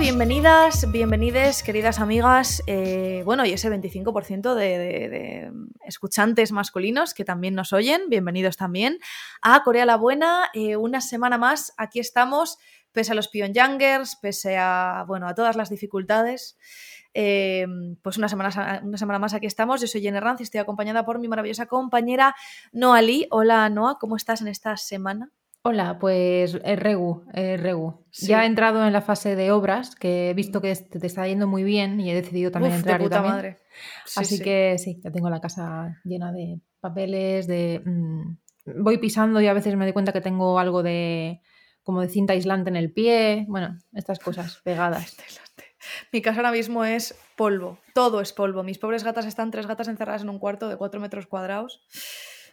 bienvenidas, bienvenides, queridas amigas. Eh, bueno, y ese 25% de, de, escuchantes masculinos que también nos oyen, bienvenidos también a Corea la Buena. Eh, una semana más, aquí estamos, pese a los Pyongyangers, pese a, bueno, a todas las dificultades. Eh, pues una semana, una semana más aquí estamos. Yo soy Jenny Ranz y estoy acompañada por mi maravillosa compañera Noa Lee. Hola Noa, ¿cómo estás en esta semana? Hola, pues eh, Regu, eh, Regu. Ya he entrado en la fase de obras, que he visto que te está yendo muy bien y he decidido también entrar. De puta madre. Así que sí, ya tengo la casa llena de papeles, de mm, voy pisando y a veces me doy cuenta que tengo algo de como de cinta aislante en el pie. Bueno, estas cosas pegadas. Mi casa ahora mismo es polvo, todo es polvo. Mis pobres gatas están tres gatas encerradas en un cuarto de cuatro metros cuadrados.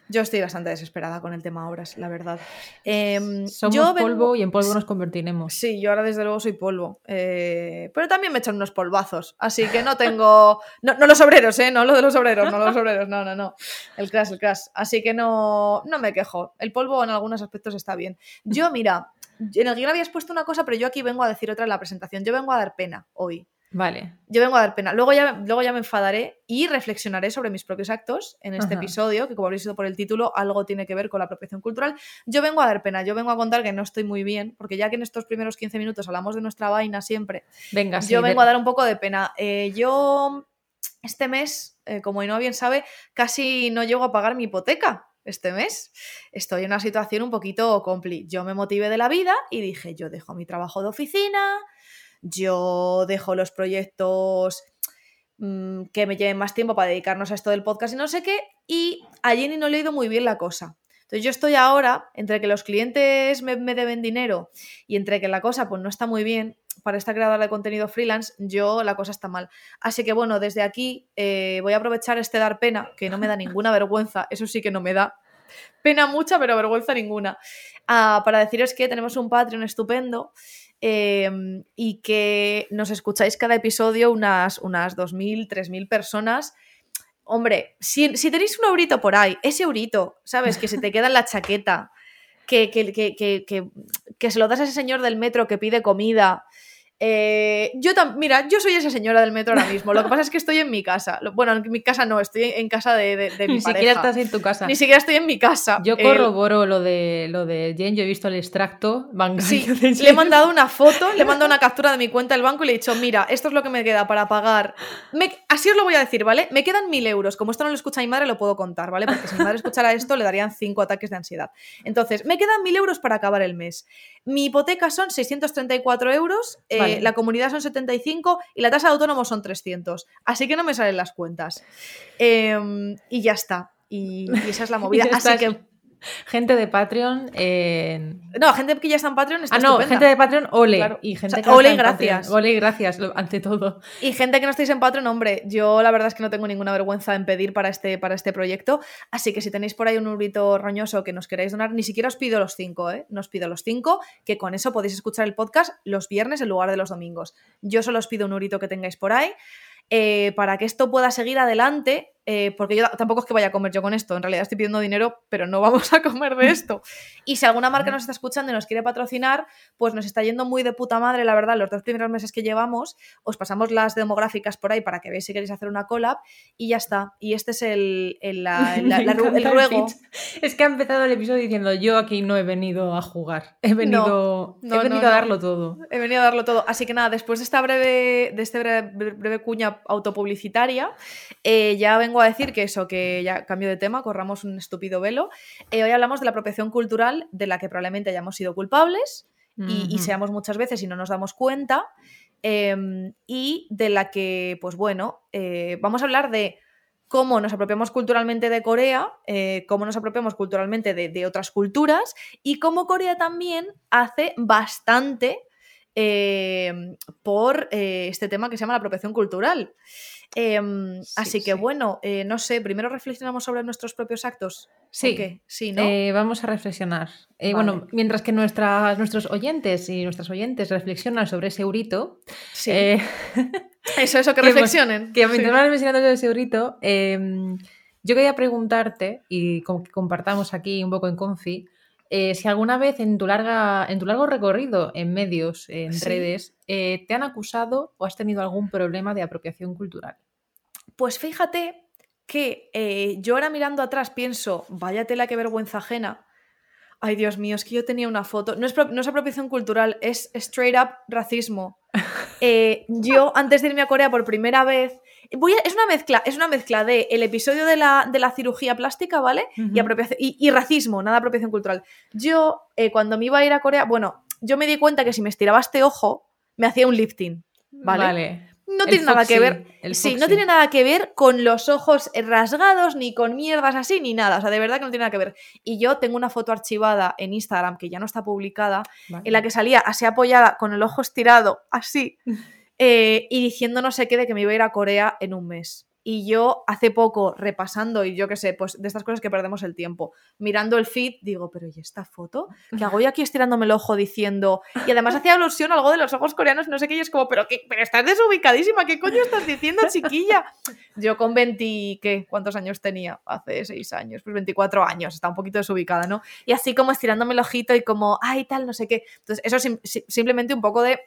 Yo estoy bastante desesperada con el tema obras, la verdad. Em, Somos polvo y en polvo nos convertiremos. Sí, yo ahora desde luego soy polvo. Eh, pero también me echan unos polvazos. Así que no tengo. No, los obreros, ¿eh? No lo de los obreros, no los obreros. No, no, no. El crash, el crash. Así que no, no me quejo. El polvo en algunos aspectos está bien. Yo, mira, en el guion habías puesto una cosa, pero yo aquí vengo a decir otra en la presentación. Yo vengo a dar pena hoy. Vale. Yo vengo a dar pena. Luego ya, luego ya me enfadaré y reflexionaré sobre mis propios actos en este episodio, que como habréis visto por el título, algo tiene que ver con la apropiación cultural. Yo vengo a dar pena, yo vengo a contar que no estoy muy bien, porque ya que en estos primeros 15 minutos hablamos de nuestra vaina siempre, Venga, yo vengo a dar un poco de pena. Eh, yo este mes, eh, como no bien sabe, casi no llego a pagar mi hipoteca este mes. Estoy en una situación un poquito compli. Yo me motivé de la vida y dije, yo dejo mi trabajo de oficina, yo dejo los proyectos mm, que me lleven más tiempo para dedicarnos a esto del podcast y no sé qué, y a Jenny no le ha ido muy bien la cosa. Entonces yo estoy ahora, entre que los clientes me, deben dinero y entre que la cosa pues no está muy bien, para esta creadora de contenido freelance, yo la cosa está mal. Así que bueno, desde aquí eh, voy a aprovechar este dar pena, que no me da ninguna vergüenza, eso sí que no me da pena mucha, pero vergüenza ninguna, ah, para deciros que tenemos un Patreon estupendo Em, y que nos escucháis cada episodio unas, unas 2.000, 3.000 personas. Hombre, si, tenéis un eurito por ahí, ese eurito, ¿sabes? Que se te queda en la chaqueta, que, que, que, que, se lo das a ese señor del metro que pide comida, eh, yo mira, yo soy esa señora del metro ahora mismo. Lo que pasa es que estoy en mi casa. Bueno, en mi casa no, estoy en casa de, de, Ni siquiera estás en tu casa. Ni siquiera estoy en mi casa. Yo corroboro lo de lo de Jen, yo he visto el extracto Sí, le he mandado una foto, le he mandado una captura de mi cuenta del banco y le he dicho, mira, esto es lo que me queda para pagar. así os lo voy a decir, ¿vale? Me quedan mil euros. Como esto no lo escucha mi madre, lo puedo contar, ¿vale? Porque si mi madre escuchara esto, le darían cinco ataques de ansiedad. Entonces, me quedan mil euros para acabar el mes. Mi hipoteca son 634 euros, eh, la comunidad son 75 y la tasa de autónomo son 300. Así que no me salen las cuentas. Em, y ya está. Y, esa es la movida. Así que Gente de Patreon. No, gente que ya está en Patreon está Ah, no, gente de Patreon, ole. Y gente que ole gracias. ole y gracias, ante todo. Y gente que no estáis en Patreon, hombre, yo la verdad es que no tengo ninguna vergüenza en pedir para este, para este proyecto. Así que si tenéis por ahí un urito roñoso que nos queráis donar, ni siquiera os pido los cinco, ¿eh? No os pido los cinco, que con eso podéis escuchar el podcast los viernes en lugar de los domingos. Yo solo os pido un urito que tengáis por ahí. Eh, para que esto pueda seguir adelante, eh, porque yo tampoco es que vaya a comer yo con esto, en realidad estoy pidiendo dinero, pero no vamos a comer de esto. Y si alguna marca nos está escuchando y nos quiere patrocinar, pues nos está yendo muy de puta madre, la verdad, los dos primeros meses que llevamos, os pasamos las demográficas por ahí para que veáis si queréis hacer una collab y ya está. Y este es el, el, ruego. Es que ha empezado el episodio diciendo, yo aquí no he venido a jugar, he venido, he venido a darlo todo. He venido a darlo todo. Así que nada, después de esta breve, de este breve, cuña autopublicitaria, eh, ya vengo a decir que eso, que ya cambio de tema, corramos un estúpido velo. Eh, hoy hablamos de la apropiación cultural de la que probablemente hayamos sido culpables y, seamos muchas veces y no nos damos cuenta. Em, y de la que, pues bueno, eh, vamos a hablar de cómo nos apropiamos culturalmente de Corea, eh, cómo nos apropiamos culturalmente de, otras culturas y cómo Corea también hace bastante por este tema que se llama la apropiación cultural. Em, así que bueno, eh, no sé, primero reflexionamos sobre nuestros propios actos. Sí, sí ¿no? Eh, vamos a reflexionar. Eh, bueno, mientras que nuestras, nuestros oyentes y nuestras oyentes reflexionan sobre ese eurito. Sí. eso, eso, que, reflexionen. que mientras van reflexionando sobre ese eurito, em, yo quería preguntarte, y como que compartamos aquí un poco en confi, si alguna vez en tu, larga, en tu largo recorrido en medios, en redes, eh, te han acusado o has tenido algún problema de apropiación cultural. Pues fíjate que eh, yo ahora mirando atrás pienso, vaya tela qué vergüenza ajena. Ay, Dios mío, es que yo tenía una foto. No es, no es apropiación cultural, es straight up racismo. Eh, yo, antes de irme a Corea por primera vez. Voy a- es una mezcla, es una mezcla de el episodio de la, de la cirugía plástica, ¿vale? y, y, y racismo, nada apropiación cultural. Yo, eh, cuando me iba a ir a Corea, bueno, yo me di cuenta que si me estiraba este ojo, me hacía un lifting. Vale. No El tiene nada que ver. Sí, no tiene nada que ver con los ojos rasgados, ni con mierdas así, ni nada. O sea, de verdad que no tiene nada que ver. Y yo tengo una foto archivada en Instagram que ya no está publicada, Vale. en la que salía así apoyada, con el ojo estirado, así, eh, y diciendo no sé qué de que me iba a ir a Corea en un mes. Y yo hace poco, repasando, y yo qué sé, pues de estas cosas que perdemos el tiempo, mirando el feed, digo, pero ¿y esta foto? ¿Qué hago yo aquí estirándome el ojo diciendo? Y además hacía alusión a algo de los ojos coreanos, no sé qué, y es como, pero, qué, pero estás desubicadísima, ¿qué coño estás diciendo, chiquilla? Yo con 20, ¿qué? ¿Cuántos años tenía? Hace 6 años, pues 24 años, está un poquito desubicada, ¿no? Y así como estirándome el ojito y como, ay, tal, no sé qué. Entonces, eso es sim- si- simplemente un poco de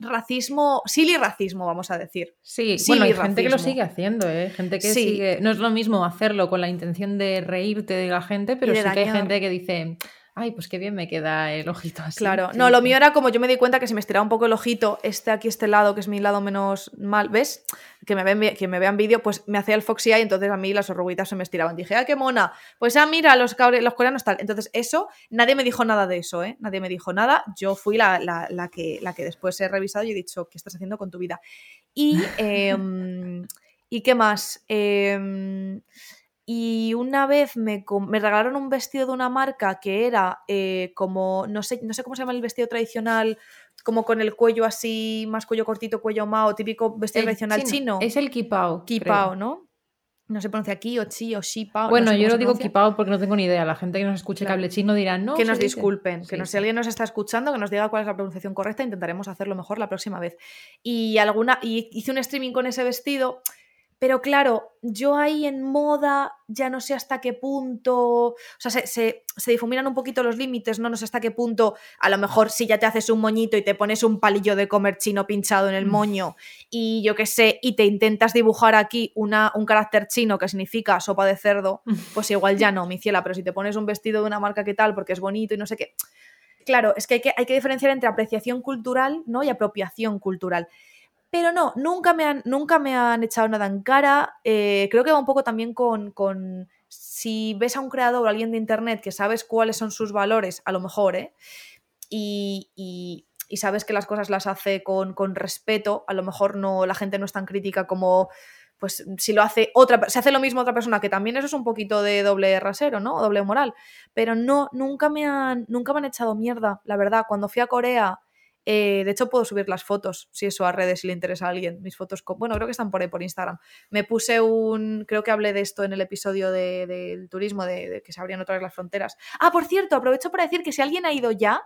racismo, silly racismo, vamos a decir. Sí, Sí, bueno, hay gente que lo sigue haciendo, ¿eh? Gente que Sí. sigue. No es lo mismo hacerlo con la intención de reírte de la gente, pero sí que hay gente que dice, ay, pues qué bien me queda el ojito así. Claro, no, lo mío era como yo me di cuenta que si me estiraba un poco el ojito, este aquí, este lado, que es mi lado menos mal, ¿ves? Que me, ven, vi- que me vean vídeo, pues me hacía el foxy eye, entonces a mí las oruguitas se me estiraban. Dije, ¡ah, qué mona! Pues ah, mira, los, los coreanos tal. Entonces, eso, nadie me dijo nada de eso, ¿eh? Nadie me dijo nada. Yo fui la, la- la que, la que después he revisado y he dicho, ¿qué estás haciendo con tu vida? Y, em, ¿y qué más? Em, y una vez me, me regalaron un vestido de una marca que era eh, como, no sé, no sé cómo se llama el vestido tradicional, como con el cuello así, más cuello cortito, cuello mao, típico vestido El tradicional chino. Es el kipao. Kipao, creo. ¿no? No se pronuncia ki o chi o shipao. Bueno, no sé yo lo digo kipao porque no tengo ni idea. La gente que nos escuche que Claro. hable chino dirá, no. que nos dice". disculpen, que Sí, sí. si alguien nos está escuchando, que nos diga cuál es la pronunciación correcta, intentaremos hacerlo mejor la próxima vez. Y alguna y hice un streaming con ese vestido, pero claro, yo ahí en moda ya no sé hasta qué punto, o sea, se, se- se difuminan un poquito los límites, no, no sé hasta qué punto, a lo mejor si ya te haces un moñito y te pones un palillo de comer chino pinchado en el Mm. moño y yo qué sé, y te intentas dibujar aquí una, un carácter chino que significa sopa de cerdo, pues igual ya no, mi ciela, pero si te pones un vestido de una marca que tal, porque es bonito y no sé qué. Claro, es que hay que, hay que diferenciar entre apreciación cultural ¿no? y apropiación cultural. Pero no, nunca me han, nunca me han echado nada en cara. eh, creo que va un poco también con, con si ves a un creador o alguien de internet que sabes cuáles son sus valores, a lo mejor, ¿eh? Y, y- y sabes que las cosas las hace con, con respeto, a lo mejor no, la gente no es tan crítica como pues si lo hace otra, se hace lo mismo otra persona, que también eso es un poquito de doble rasero, ¿no? Doble moral. Pero no, nunca me han, nunca me han echado mierda, la verdad. Cuando fui a Corea, eh, de hecho puedo subir las fotos, si eso a redes, si le interesa a alguien, mis fotos, con- bueno, creo que están por ahí, por Instagram. Me puse un, creo que hablé de esto en el episodio de- del turismo, de, de que se abrían otra vez las fronteras. Ah, por cierto, aprovecho para decir que si alguien ha ido ya,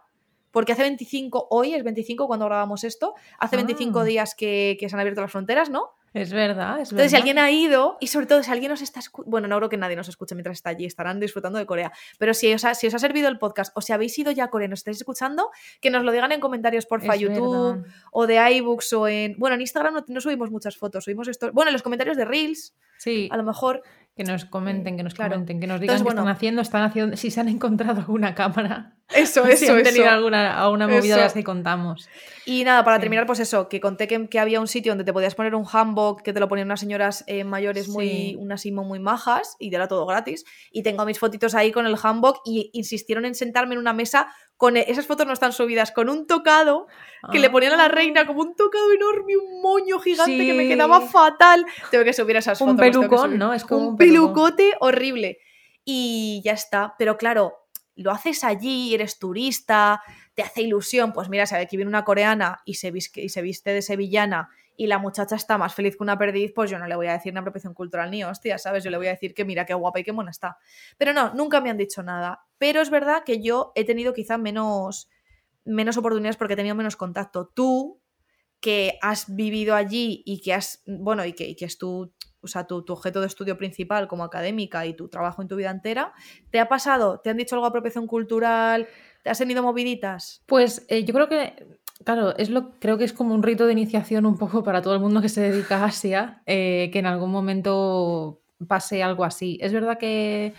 porque hace 25, hoy es 25 cuando grabamos esto, hace 25 Ah. días que, que se han abierto las fronteras, ¿no? Es verdad, es Entonces, si verdad. alguien ha ido, y sobre todo si alguien nos está escuchando, bueno, no creo que nadie nos escuche mientras está allí, estarán disfrutando de Corea, pero si os ha, si os ha servido el podcast o si habéis ido ya a Corea y nos estáis escuchando, que nos lo digan en comentarios, porfa, Es YouTube verdad. o de iBooks o en... Bueno, en Instagram no, no subimos muchas fotos, subimos esto... Bueno, en los comentarios de Reels, Sí, a lo mejor... que nos comenten, que nos claro. comenten, que nos digan Entonces, qué están haciendo, están haciendo, si se han encontrado alguna cámara, Eso, si han tenido alguna, alguna movida de Eso. las que contamos. Y nada, para Sí. terminar, pues eso, que conté que, que había un sitio donde te podías poner un hanbok, que te lo ponían unas señoras eh, mayores muy, unas imo muy majas, y era todo gratis. Y tengo mis fotitos ahí con el hanbok y insistieron en sentarme en una mesa con e- esas fotos no están subidas, con un tocado que le ponían a la reina como un tocado enorme, un moño gigante que me quedaba fatal. Tengo que subir esas Un fotos. que pelucón. ¿no? Es como un un pelucote horrible. Y ya está. Pero claro, lo haces allí, eres turista, te hace ilusión. Pues mira, si aquí viene una coreana y se, y se viste de sevillana y la muchacha está más feliz que una perdiz, pues yo no le voy a decir una apropiación cultural ni hostia, ¿sabes? Yo le voy a decir que mira qué guapa y qué mona está. Pero no, nunca me han dicho nada. Pero es verdad que yo he tenido quizá menos, menos oportunidades porque he tenido menos contacto. Tú que has vivido allí y que has, bueno, y que, y que es tu, o sea, tu, tu, objeto de estudio principal como académica y tu trabajo en tu vida entera, ¿te ha pasado? ¿Te han dicho algo de apropiación cultural? ¿Te has tenido moviditas? Pues eh, yo creo que, claro, es lo, creo que es como un rito de iniciación un poco para todo el mundo que se dedica a Asia, eh, que en algún momento pase algo así. Es verdad que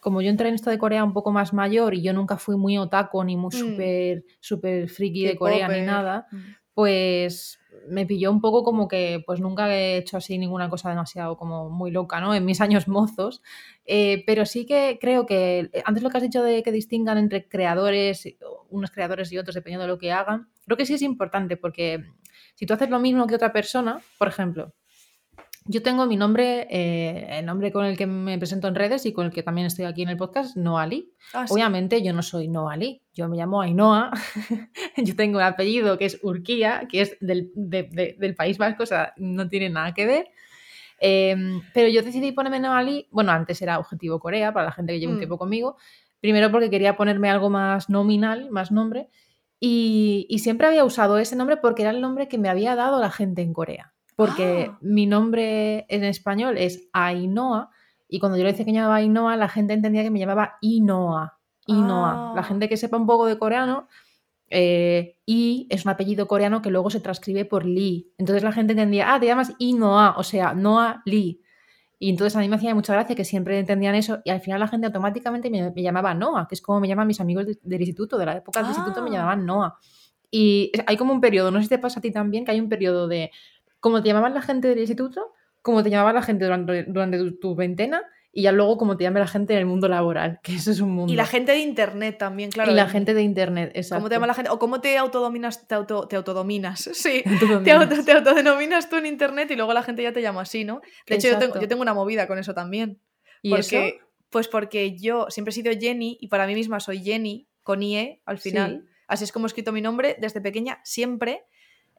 como yo entré en esto de Corea un poco más mayor y yo nunca fui muy otaku ni muy súper super friki de Corea ni nada, mm. Pues me pilló un poco como que pues nunca he hecho así ninguna cosa demasiado como muy loca, ¿no? En mis años mozos. Eh, pero sí que creo que eh, antes lo que has dicho de que distingan entre creadores, unos creadores y otros dependiendo de lo que hagan, creo que sí es importante porque si tú haces lo mismo que otra persona, por ejemplo, yo tengo mi nombre, eh, el nombre con el que me presento en redes y con el que también estoy aquí en el podcast, Noali. Ah, Obviamente yo no soy Noali, yo me llamo Ainhoa. yo tengo un apellido que es Urquía, que es del, País Vasco, o sea, no tiene nada que ver. Em, pero yo decidí ponerme Noali, bueno, antes era Objetivo Corea, para la gente que lleva un mm. tiempo conmigo. Primero porque quería ponerme algo más nominal, más nombre. Y, y siempre había usado ese nombre porque era el nombre que me había dado la gente en Corea porque ah. mi nombre en español es Ainhoa y cuando yo le decía que me llamaba Ainhoa, la gente entendía que me llamaba Inoa. Inoa. La ah. gente que sepa un poco de coreano, eh, I es un apellido coreano que luego se transcribe por Lee. Entonces la gente entendía, ah, te llamas Inoa, o sea, Noa Lee. Y entonces a mí me hacía mucha gracia que siempre entendían eso y al final la gente automáticamente me, llamaba Noa, que es como me llaman mis amigos del instituto, de la época del instituto me ah. llamaban Noa. Y hay como un periodo, no sé si te pasa a ti también, que hay un periodo de como te llamaban la gente del instituto, como te llamaba la gente durante, durante tu, veintena y ya luego como te llame la gente en el mundo laboral, que eso es un mundo. Y la gente de internet también, claro. Y la gente de internet, exacto. ¿Cómo te llama la gente? O cómo te autodominas, te, auto, te autodominas, sí. Te, auto, te, autodenominas tú en internet y luego la gente ya te llama así, ¿no? De hecho, yo tengo, yo tengo, una movida con eso también. ¿Y porque, eso? Pues porque yo siempre he sido Jenny y para mí misma soy Jenny, con IE al final. Así es como he escrito mi nombre desde pequeña, siempre.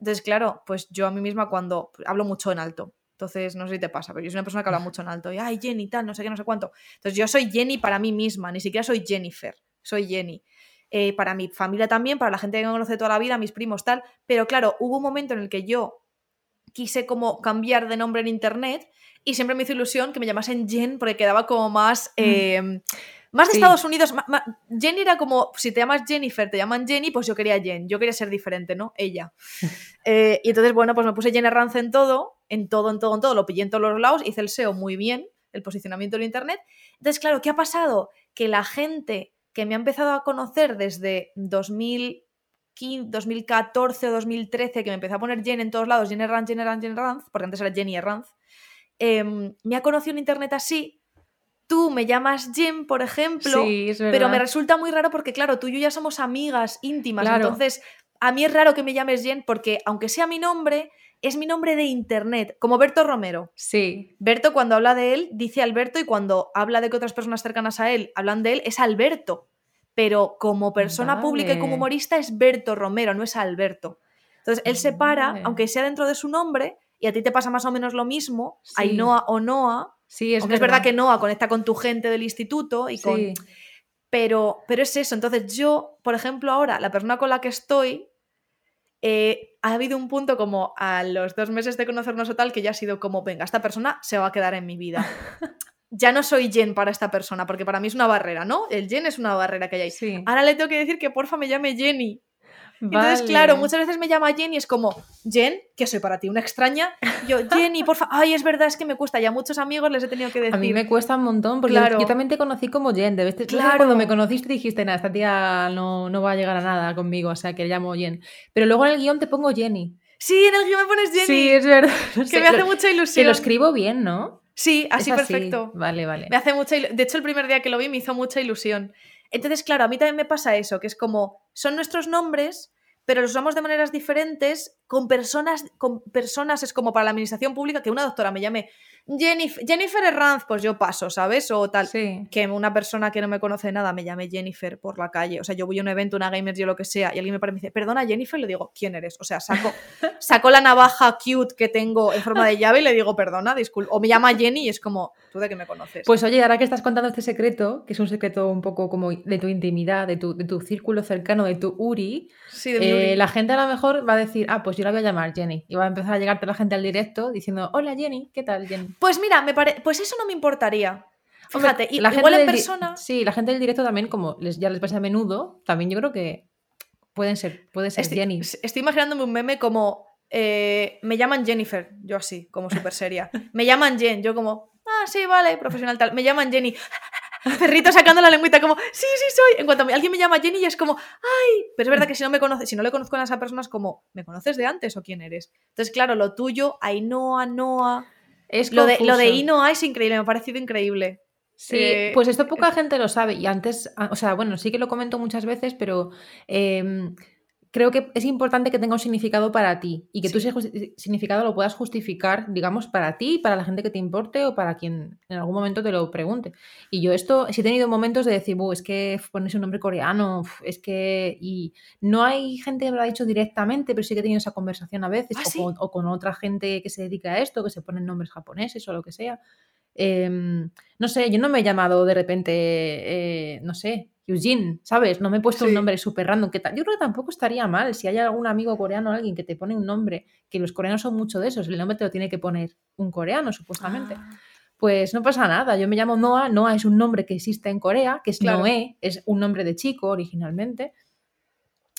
Entonces, claro, pues yo a mí misma cuando hablo mucho en alto. Entonces, no sé si te pasa, pero yo soy una persona que habla mucho en alto. Y, ay, Jenny, tal, no sé qué, no sé cuánto. Entonces, yo soy Jenny para mí misma, ni siquiera soy Jennifer, soy Jenny. Eh, para mi familia también, para la gente que me conoce toda la vida, mis primos, tal. Pero claro, hubo un momento en el que yo quise como cambiar de nombre en internet y siempre me hizo ilusión que me llamasen Jen porque quedaba como más... Mm. Más de Estados Unidos, Jenny era como, si te llamas Jennifer, te llaman Jenny, pues yo quería Jen, yo quería ser diferente, ¿no? Ella. Eh, y entonces, bueno, pues me puse Jenny Rance en todo, en todo, en todo, en todo, lo pillé en todos los lados, hice el SEO muy bien, el posicionamiento en Internet. Entonces, claro, ¿qué ha pasado? Que la gente que me ha empezado a conocer desde 2015, 2014 o 2013, que me empezó a poner Jen en todos lados, Jenny Ranz, Jenny Ranz, Jenny Ranz, porque antes era Jenny Ranz, em, me ha conocido en Internet así tú me llamas Jen, por ejemplo, pero me resulta muy raro porque, claro, tú y yo ya somos amigas íntimas, entonces a mí es raro que me llames Jen porque, aunque sea mi nombre, es mi nombre de internet, como Berto Romero. Sí. Berto, cuando habla de él, dice Alberto y cuando habla de que otras personas cercanas a él hablan de él, es Alberto. Pero como persona pública y como humorista es Berto Romero, no es Alberto. Entonces él se para, aunque sea dentro de su nombre, y a ti te pasa más o menos lo mismo, Ainhoa o Noa, Sí, es verdad. es verdad que Noah conecta con tu gente del instituto y con... Pero, pero es eso. Entonces yo, por ejemplo, ahora, la persona con la que estoy, eh, ha habido un punto como a los dos meses de conocernos o tal que ya ha sido como, venga, esta persona se va a quedar en mi vida. ya no soy Jen para esta persona, porque para mí es una barrera, ¿no? El Jen es una barrera que hay ahí. Ahora le tengo que decir que porfa me llame Jenny. Entonces, claro, muchas veces me llama Jenny y es como, Jen, que soy para ti una extraña. Yo, Jenny, porfa, ay, es verdad, es que me cuesta. Ya a muchos amigos les he tenido que decir. A mí me cuesta un montón, porque yo también te conocí como Jen. De vez claro. Cuando me conociste dijiste, nada, esta tía no, no va a llegar a nada conmigo, o sea, que le llamo Jen. Pero luego en el guion te pongo Jenny. Sí, en el guion me pones Jenny. Sí, es verdad. que me hace mucha ilusión. Que lo escribo bien, ¿no? Sí, así, perfecto. Vale, vale. Me hace mucha De hecho, el primer día que lo vi me hizo mucha ilusión. Entonces, claro, a mí también me pasa eso, que es como, son nuestros nombres, pero los usamos de maneras diferentes con personas, con personas, es como para la administración pública, que una doctora me llame Jennifer, Jennifer Herranz, pues yo paso, ¿sabes? O tal, que una persona que no me conoce nada me llame Jennifer por la calle, o sea, yo voy a un evento, una gamer, yo lo que sea, y alguien me parece, dice, perdona Jennifer, le digo, ¿quién eres? O sea, saco, saco la navaja cute que tengo en forma de llave y le digo, perdona, disculpa, o me llama Jenny y es como, tú de que me conoces. Pues oye, ahora que estás contando este secreto, que es un secreto un poco como de tu intimidad, de tu, de tu círculo cercano, de tu Uri, sí, de eh, la gente a lo mejor va a decir, ah, pues yo la voy a llamar Jenny. Y va a empezar a llegarte la gente al directo diciendo, hola Jenny, ¿qué tal Jenny? Pues mira, me pare... pues eso no me importaría. Fíjate, la igual gente en persona. Sí, la gente del directo también, como les, ya les pasa a menudo, también yo creo que pueden ser, puede ser Estoy, Jenny. estoy imaginándome un meme como. eh, me llaman Jennifer, yo así, como súper seria. Me llaman Jen, yo como. Ah, sí, vale, profesional tal. Me llaman Jenny. Perrito sacando la lengüita como, sí, sí soy. En cuanto me- alguien me llama Jenny y es como, ay. Pero es verdad que si no me conoce, si no le conozco a esa persona es como, ¿me conoces de antes o quién eres? Entonces, claro, lo tuyo, Ainhoa, Noa. Es Lo de, lo de. Inoa es increíble, me ha parecido increíble. Sí, Eh, pues esto poca gente lo sabe y antes, ah, o sea, bueno, sí que lo comento muchas veces, pero em, creo que es importante que tenga un significado para ti y que tú Sí. ese justi- significado lo puedas justificar, digamos, para ti, para la gente que te importe o para quien en algún momento te lo pregunte. Y yo esto, sí he tenido momentos de decir, "Bu, es que pones un nombre coreano, es que... Y no hay gente que me lo ha dicho directamente, pero sí que he tenido esa conversación a veces, ¿Ah, o, sí? con, o con otra gente que se dedica a esto, que se ponen nombres japoneses o lo que sea. Em, no sé, yo no me he llamado de repente, eh, no sé, Eugene, ¿sabes? No me he puesto un nombre súper random. Que yo creo que tampoco estaría mal si hay algún amigo coreano o alguien que te pone un nombre, que los coreanos son mucho de esos, el nombre te lo tiene que poner un coreano, supuestamente. Ah, Pues no pasa nada, yo me llamo Noah, Noah es un nombre que existe en Corea, que es Claro. Noé, es un nombre de chico originalmente.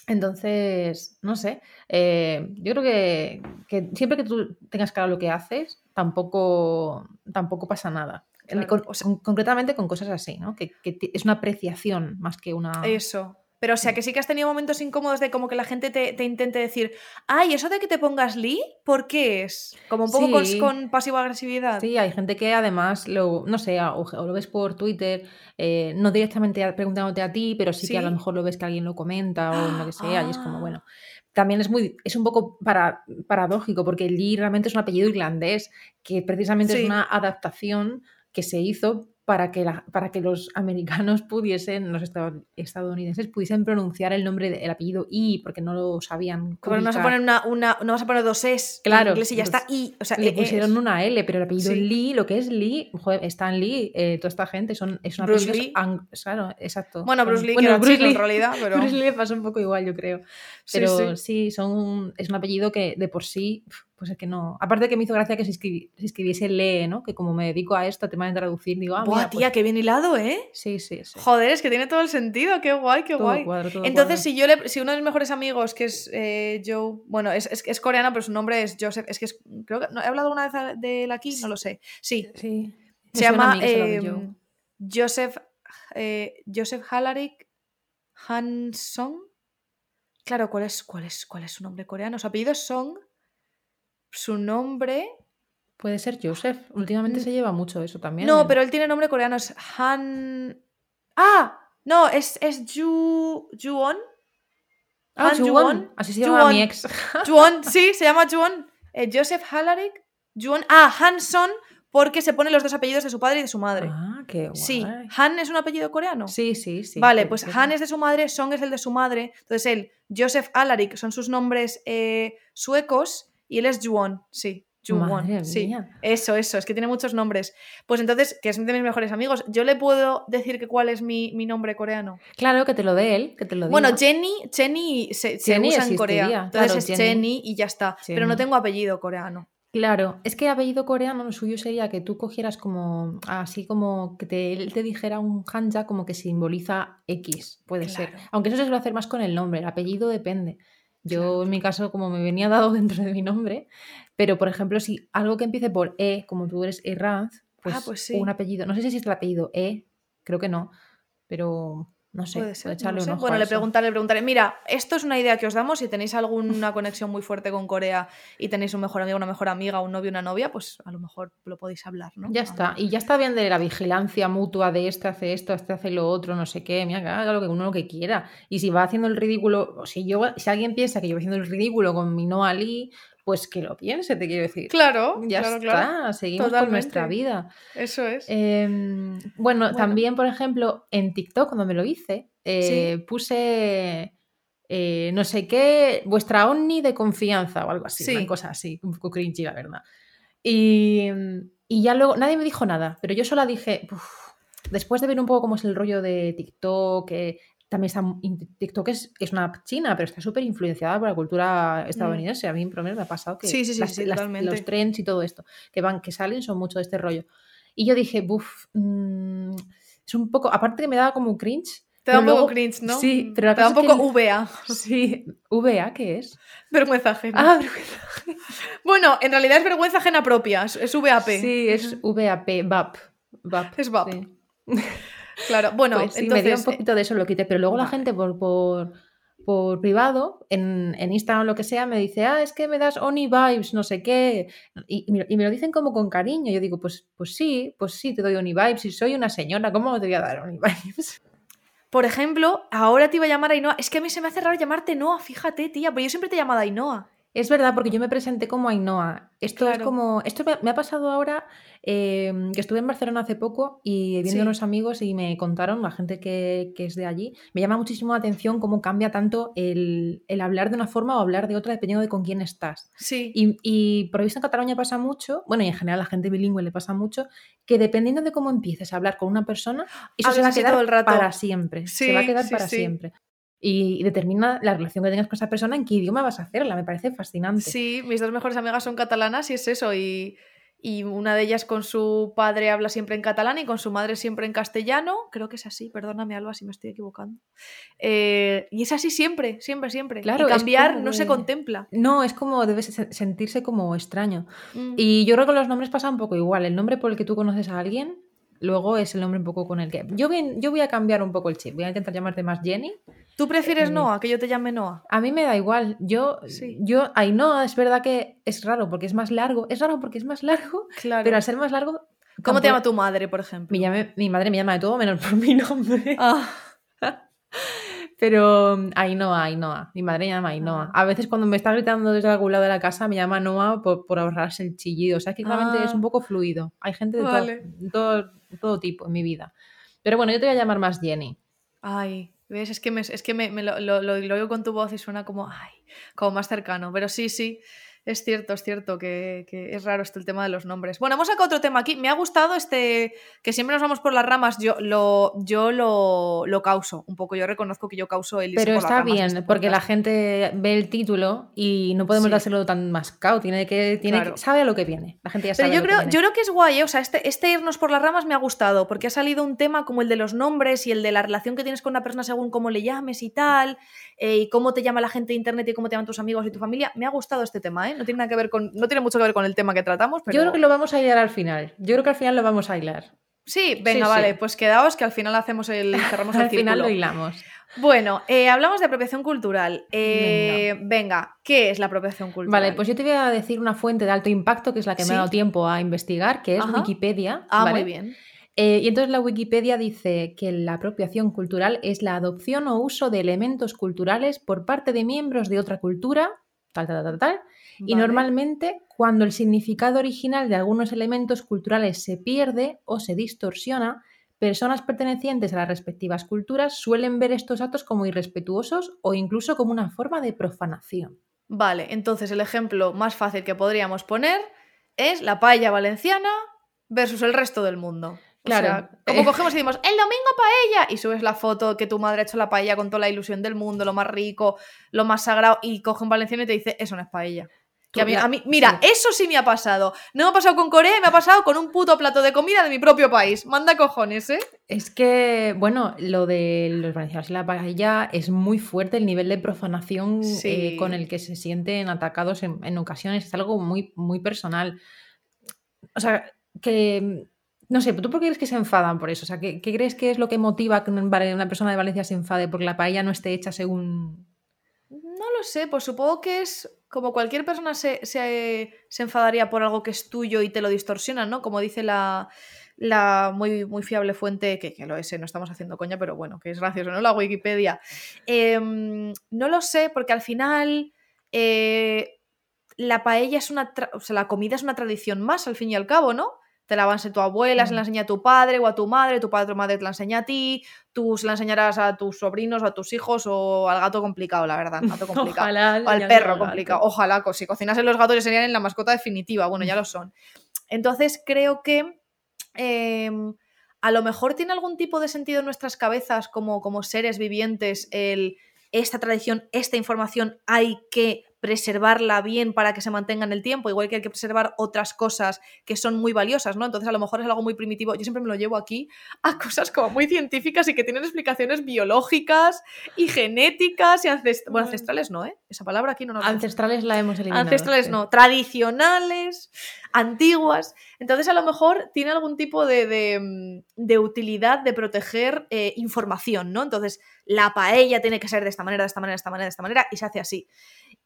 Entonces, no sé, eh, yo creo que, que siempre que tú tengas claro lo que haces, tampoco, tampoco pasa nada. En- Claro, con- o sea- con- concretamente con cosas así, ¿no? Que, es una apreciación más que una... Eso. Pero o sea, que sí que has tenido momentos incómodos de como que la gente te, te intente decir, ay, eso de que te pongas Lee, ¿por qué es? Como un poco con- Sí. con, pasivo-agresividad. Sí, hay gente que además lo, no sé, o, o lo ves por Twitter, eh, no directamente preguntándote a ti, pero sí, que a lo mejor lo ves que alguien lo comenta o lo que sea, y es como, Ah. bueno, también es muy, es un poco para, paradójico, porque Lee realmente es un apellido irlandés, que precisamente Sí. es una adaptación que se hizo para que, la- para que los americanos pudiesen, los estad- estadounidenses, pudiesen pronunciar el nombre del apellido I, porque no lo sabían. Pero no vas a poner una, una- no vas a poner dos es Claro, en inglés y ya pues, está. Y, o sea, Le pusieron una L, pero el apellido Sí. Lee, lo que es Lee, joder, Stan Lee, eh, toda esta gente son, es un Bruce apellido Lee. claro, exacto. Bueno, Bruce Lee, bueno, que era Bruce chino en Lee- realidad, pero... Bruce Lee le pasó un poco igual, yo creo. Sí, Pero sí. sí, son, es un apellido que de por sí, pues es que no. Aparte que me hizo gracia que se, escribi- se escribiese Lee, ¿no? Que como me dedico a esto, tema de traducir, digo, ah, Buah, mira, tía, pues, qué bien hilado, ¿eh? sí, sí, sí. Joder, es que tiene todo el sentido. Qué guay, qué Todo guay. Entonces, si yo le, si uno de mis mejores amigos, que es eh, Joe, bueno, es, es, es coreano, pero su nombre es Joseph, es que es, creo que, ¿no ¿he hablado alguna vez de él aquí? No lo sé. Sí, Sí. Se a llama se lo de em, Joe. Joseph, eh, Joseph Halarik Hansong. Claro, ¿cuál es, cuál, es, ¿cuál es su nombre coreano? Su apellido es Song. Su nombre. Puede ser Joseph. Últimamente Mm. se lleva mucho eso también. No, en- pero él tiene nombre coreano, es Han. ¡Ah! No, es, es Ju. Juwon. Ah, Han. Así se llama mi ex. Juwon, sí, se llama Juwon. Eh, Joseph Halarik. Juwon. Ah, Hanson, porque se ponen los dos apellidos de su padre y de su madre. Ah, qué guay. sí. ¿Han es un apellido coreano? Sí, sí, sí. vale, pues Han es de su madre, Song es el de su madre. Entonces él, Joseph Alarik, son sus nombres eh, suecos y él es Juwon, sí. Juwon, sí. mía. Eso, eso, es que tiene muchos nombres. Pues entonces, que es de mis mejores amigos, ¿yo le puedo decir que cuál es mi, mi nombre coreano? Claro, que te lo dé él, que te lo diga. Bueno, Jenny, Jenny se, se Jenny usa en Corea. Entonces claro, es Jenny. Jenny. y ya está. Pero no tengo apellido coreano. Claro, es que apellido coreano lo suyo sería que tú cogieras como, así como que te, él te dijera un hanja como que simboliza X, puede ser. Aunque eso se suele hacer más con el nombre, el apellido depende. Yo en mi caso, como me venía dado dentro de mi nombre, pero por ejemplo, si algo que empiece por E, como tú eres Erranz, pues, Ah, pues sí. un apellido, no sé si existe el apellido E, creo que no, pero no sé, ser. a no echarle lo sé. un ojo Bueno, le preguntaré, le preguntaré. Mira, esto es una idea que os damos. Si tenéis alguna conexión muy fuerte con Corea y tenéis un mejor amigo, una mejor amiga, un novio, una novia, pues a lo mejor lo podéis hablar, ¿no? Ya está. Y ya está bien de la vigilancia mutua de este hace esto, este hace lo otro, no sé qué. Mira, que haga lo que uno lo que quiera. Y si va haciendo el ridículo, o si yo, si alguien piensa que yo voy haciendo el ridículo con mi no Ali, pues que lo piense, te quiero decir. Claro, ya claro, está, claro. seguimos con nuestra vida. Eso es. Em, bueno, Bueno. también, por ejemplo, en TikTok, cuando me lo hice, eh, puse eh, no sé qué, vuestra Omni de confianza o algo así, Sí. una cosa así, un poco cringy, la verdad. Y, y ya luego, nadie me dijo nada, pero yo sola dije, "Uf", después de ver un poco cómo es el rollo de TikTok, que también está, TikTok es, es una app china, pero está súper influenciada por la cultura estadounidense. A mí, por lo menos, me ha pasado que Sí, sí, sí, las- sí, las- los trends y todo esto que van, que salen, son mucho de este rollo. Y yo dije, buf, mm, es un poco, aparte que me daba como cringe. Te da un poco cringe, ¿no? Sí, pero la Te da un poco que VA. Sí, VA, ¿qué es? Vergüenza ajena. Ah, vergüenza. Bueno, en realidad es vergüenza ajena propia, es, es VAP. Sí, es VAP, VAP. VAP Es VAP. Claro, bueno, Pues sí, entonces. me dio un eh, poquito de eso, lo quité, pero luego la gente por, por, por privado, en, en Instagram o lo que sea, me dice, ah, es que me das Oni Vibes, no sé qué, y, y me, y me lo dicen como con cariño, yo digo, pues, pues sí, pues sí, te doy Oni Vibes, y soy una señora, ¿cómo te voy a dar Oni Vibes? Por ejemplo, ahora te iba a llamar Ainhoa. Es que a mí se me hace raro llamarte Noah, fíjate, tía, pero yo siempre te he llamado Ainhoa. Es verdad, porque yo me presenté como Ainhoa. Esto es como. Esto me, ha pasado ahora eh, que estuve en Barcelona hace poco y viendo Sí. unos amigos y me contaron, la gente que, que es de allí, me llama muchísimo la atención cómo cambia tanto el, el hablar de una forma o hablar de otra dependiendo de con quién estás. Sí. Y, y por lo visto en Cataluña pasa mucho, bueno, y en general a la gente bilingüe le pasa mucho, que dependiendo de cómo empieces a hablar con una persona, eso se va a quedar todo el rato. para siempre. se va a quedar para siempre. Y, determina la relación que tengas con esa persona, en qué idioma vas a hacerla. Me parece fascinante. Sí, mis dos mejores amigas son catalanas y es eso. Y, y una de ellas con su padre habla siempre en catalán y con su madre siempre en castellano. Creo que es así, perdóname Alba si me estoy equivocando. Eh, y es así siempre, siempre, siempre. Claro, y cambiar como no se contempla. No, es como debes se- sentirse como extraño. Mm. Y yo creo que los nombres pasan un poco igual. El nombre por el que tú conoces a alguien, luego es el nombre un poco con el que. Yo voy, yo voy a cambiar un poco el chip. Voy a intentar llamarte más Jenny. ¿Tú prefieres eh, Noah, que yo te llame Noah? A mí me da igual. Yo, Sí. yo, Ainhoa, es verdad que es raro porque es más largo. Es raro porque es más largo, Claro. pero al ser más largo. ¿Cómo te llama tu madre, por ejemplo? Me llame- mi madre me llama de todo menos por mi nombre. Ah, Pero mm, Ainhoa, Ainhoa. Mi madre me llama Ainhoa. Ah. A veces cuando me está gritando desde algún lado de la casa me llama Noa por, por ahorrarse el chillido. O sea, que claramente es Ah. un poco fluido. Hay gente de todo- todo, todo tipo en mi vida. Pero bueno, yo te voy a llamar más Jenny. Ay, ¿ves? Es que me, es que me, me lo, lo, lo- oigo con tu voz y suena como, ay, como más cercano. Pero sí, sí, es cierto, es cierto que, que es raro esto el tema de los nombres. Bueno, hemos sacado otro tema aquí. Me ha gustado este, que siempre nos vamos por las ramas. Yo lo, yo lo, lo causo un poco. Yo reconozco que yo causo el Pero por las está ramas bien, este porque la gente ve el título y no podemos Sí. dárselo tan mascado. Tiene que, tiene Claro. que- sabe a lo que viene. La gente ya Pero sabe yo a lo creo, que yo creo que es guay, ¿eh? o sea, este, este irnos por las ramas me ha gustado, porque ha salido un tema como el de los nombres y el de la relación que tienes con una persona según cómo le llames y tal, eh, y cómo te llama la gente de internet y cómo te llaman tus amigos y tu familia. Me ha gustado este tema, ¿eh? No tiene nada que ver con, no tiene mucho que ver con el tema que tratamos, pero Yo creo que lo vamos a hilar al final. Yo creo que al final lo vamos a hilar. sí, venga, sí. vale, pues quedaos que al final hacemos el cerramos el al final lo hilamos. Bueno, eh, hablamos de apropiación cultural. Eh, venga. ¿qué es la apropiación cultural? Vale, pues yo te voy a decir una fuente de alto impacto, que es la que Sí. me ha dado tiempo a investigar, que es Ajá. Wikipedia. ah, ¿vale? muy bien. Eh, y entonces la Wikipedia dice que la apropiación cultural es la adopción o uso de elementos culturales por parte de miembros de otra cultura, tal, tal, tal, tal. Y normalmente cuando el significado original de algunos elementos culturales se pierde o se distorsiona, personas pertenecientes a las respectivas culturas suelen ver estos actos como irrespetuosos o incluso como una forma de profanación. Vale, entonces el ejemplo más fácil que podríamos poner es la paella valenciana versus el resto del mundo. O Claro. sea, como Eh. cogemos y decimos, el domingo paella, y subes la foto que tu madre ha hecho la paella con toda la ilusión del mundo, lo más rico, lo más sagrado, y coge un valenciano y te dice, eso no es paella. Que a mí, la- a mí- mira, sí. eso sí me ha pasado. No me ha pasado con Corea, me ha pasado con un puto plato de comida de mi propio país. Manda cojones, ¿eh? Es que, bueno, lo de los valencianos y la paella es muy fuerte el nivel de profanación Sí. eh, con el que se sienten atacados en, en ocasiones. Es algo muy, muy personal. O sea, que. No sé, ¿tú por qué crees que se enfadan por eso? O sea, ¿qué, qué crees que es lo que motiva que una persona de Valencia se enfade porque la paella no esté hecha según. No lo sé, pues supongo que es como cualquier persona se, se, se enfadaría por algo que es tuyo y te lo distorsionan, ¿no? Como dice la, la muy, muy fiable fuente, que, lo es, ¿eh? no estamos haciendo coña, pero bueno, que es gracioso, ¿no? La Wikipedia. Em, no lo sé, porque al final eh, la paella es una, o sea, la comida es una tradición más, al fin y al cabo, ¿no? Te la va a enseñar tu abuela, se la Mm. enseña a tu padre o a tu madre, tu padre o madre te la enseña a ti, tú se la enseñarás a tus sobrinos o a tus hijos o al gato complicado, la verdad, gato complicado. Ojalá. O al perro complicado. Ojalá, si cocinasen los gatos ya serían en la mascota definitiva. Bueno, ya lo son. Entonces creo que em, a lo mejor tiene algún tipo de sentido en nuestras cabezas como, como seres vivientes el esta tradición, esta información hay que preservarla bien para que se mantenga en el tiempo, igual que hay que preservar otras cosas que son muy valiosas, ¿no? Entonces a lo mejor es algo muy primitivo. Yo siempre me lo llevo aquí a cosas como muy científicas y que tienen explicaciones biológicas y genéticas y ancestrales. Bueno, ancestrales no, ¿eh? Esa palabra aquí no nos Ancestrales la hemos eliminado. Ancestrales no, tradicionales, antiguas. Entonces a lo mejor tiene algún tipo de, de, de utilidad de proteger eh, información, ¿no? Entonces la paella tiene que ser de esta manera, de esta manera, de esta manera, de esta manera y se hace así.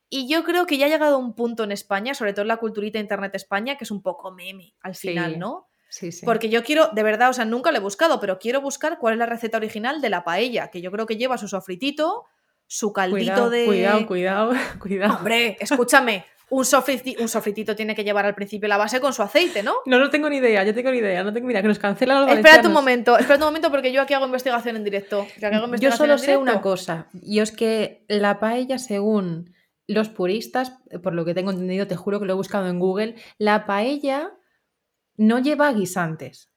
Y yo creo que ya ha llegado un punto en España, sobre todo en la culturita Internet España, que es un poco meme al final, Sí. ¿no? Sí, sí. Porque yo quiero, de verdad, o sea, nunca lo he buscado, pero quiero buscar cuál es la receta original de la paella, que yo creo que lleva su sofritito, su caldito cuidado, de... cuidado, cuidado, cuidado. Hombre, escúchame, un, sofriti- un sofritito tiene que llevar al principio la base con su aceite, ¿no? No, no tengo ni idea, yo tengo ni idea, no tengo ni idea, que nos cancelan los Espérate un momento, espérate un momento porque yo aquí hago investigación en directo. Yo solo sé una cosa, y es que la paella, según los puristas, por lo que tengo entendido, te juro que lo he buscado en Google, la paella no lleva guisantes.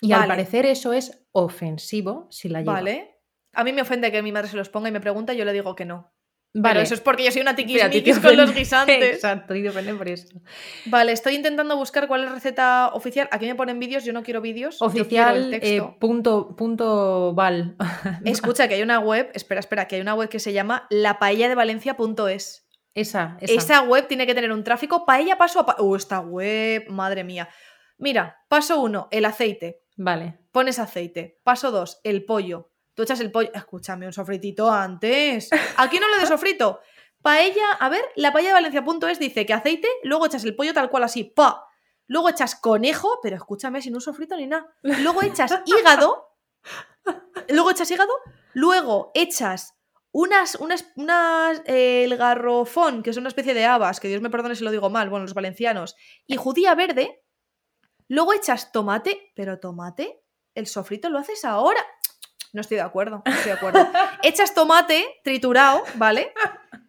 Y al parecer eso es ofensivo si la lleva. Vale. A mí me ofende que mi madre se los ponga y me pregunta yo le digo que no. Pero Vale. eso es porque yo soy una Pero tiquismiquis con los guisantes. Exacto, y te ofende por eso. Vale, estoy intentando buscar cuál es la receta oficial. Aquí me ponen vídeos, yo no quiero vídeos. quiero Oficial eh, punto, punto val. Escucha, que hay una web, espera, espera, que hay una web que se llama lapaelladevalencia.es. Esa, esa. Esa web tiene que tener un tráfico paella paso a paso. Uh, esta web, madre mía. Mira, paso uno, el aceite. Vale. Pones aceite. Paso dos, el pollo. Tú echas el pollo. Escúchame, un sofritito antes. Aquí no lo de sofrito. Paella, a ver, la paella de Valencia.es dice que aceite, luego echas el pollo tal cual así, pa. Luego echas conejo, pero escúchame, sin un sofrito ni nada. Luego echas hígado. Luego echas hígado. Luego echas unas, unas, unas eh, el garrofón, que es una especie de habas, que Dios me perdone si lo digo mal, bueno, los valencianos, y judía verde. Luego echas tomate, pero tomate, el sofrito lo haces ahora. No estoy de acuerdo, no estoy de acuerdo. echas tomate triturado, ¿vale?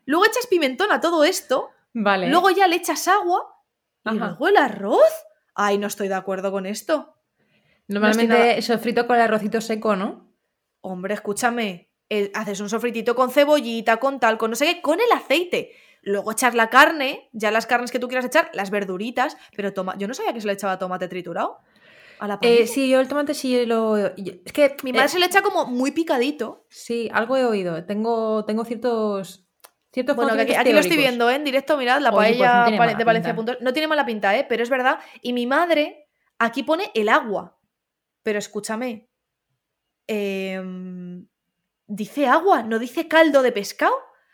Luego echas pimentón a todo esto. Vale. Luego ya le echas agua. Y luego el arroz. Ay, no estoy de acuerdo con esto. Normalmente sofrito con el arrocito seco, ¿no? Hombre, escúchame. Eh, haces un sofritito con cebollita, con tal, con no sé qué, con el aceite. Luego echas la carne, ya las carnes que tú quieras echar, las verduritas, pero toma, yo no sabía que se le echaba tomate triturado a la Eh, sí, yo el tomate sí lo. yo- Es que. Mi madre eh, se le echa como muy picadito. Sí, algo he oído. Tengo, tengo ciertos. Ciertos Bueno, que aquí, lo estoy viendo ¿eh? en directo, mirad, la Oye, pues no paella de Valencia. punto- No tiene mala pinta, ¿eh? pero es verdad. Y mi madre aquí pone el agua. Pero escúchame. em, dice agua, no dice caldo de pescado.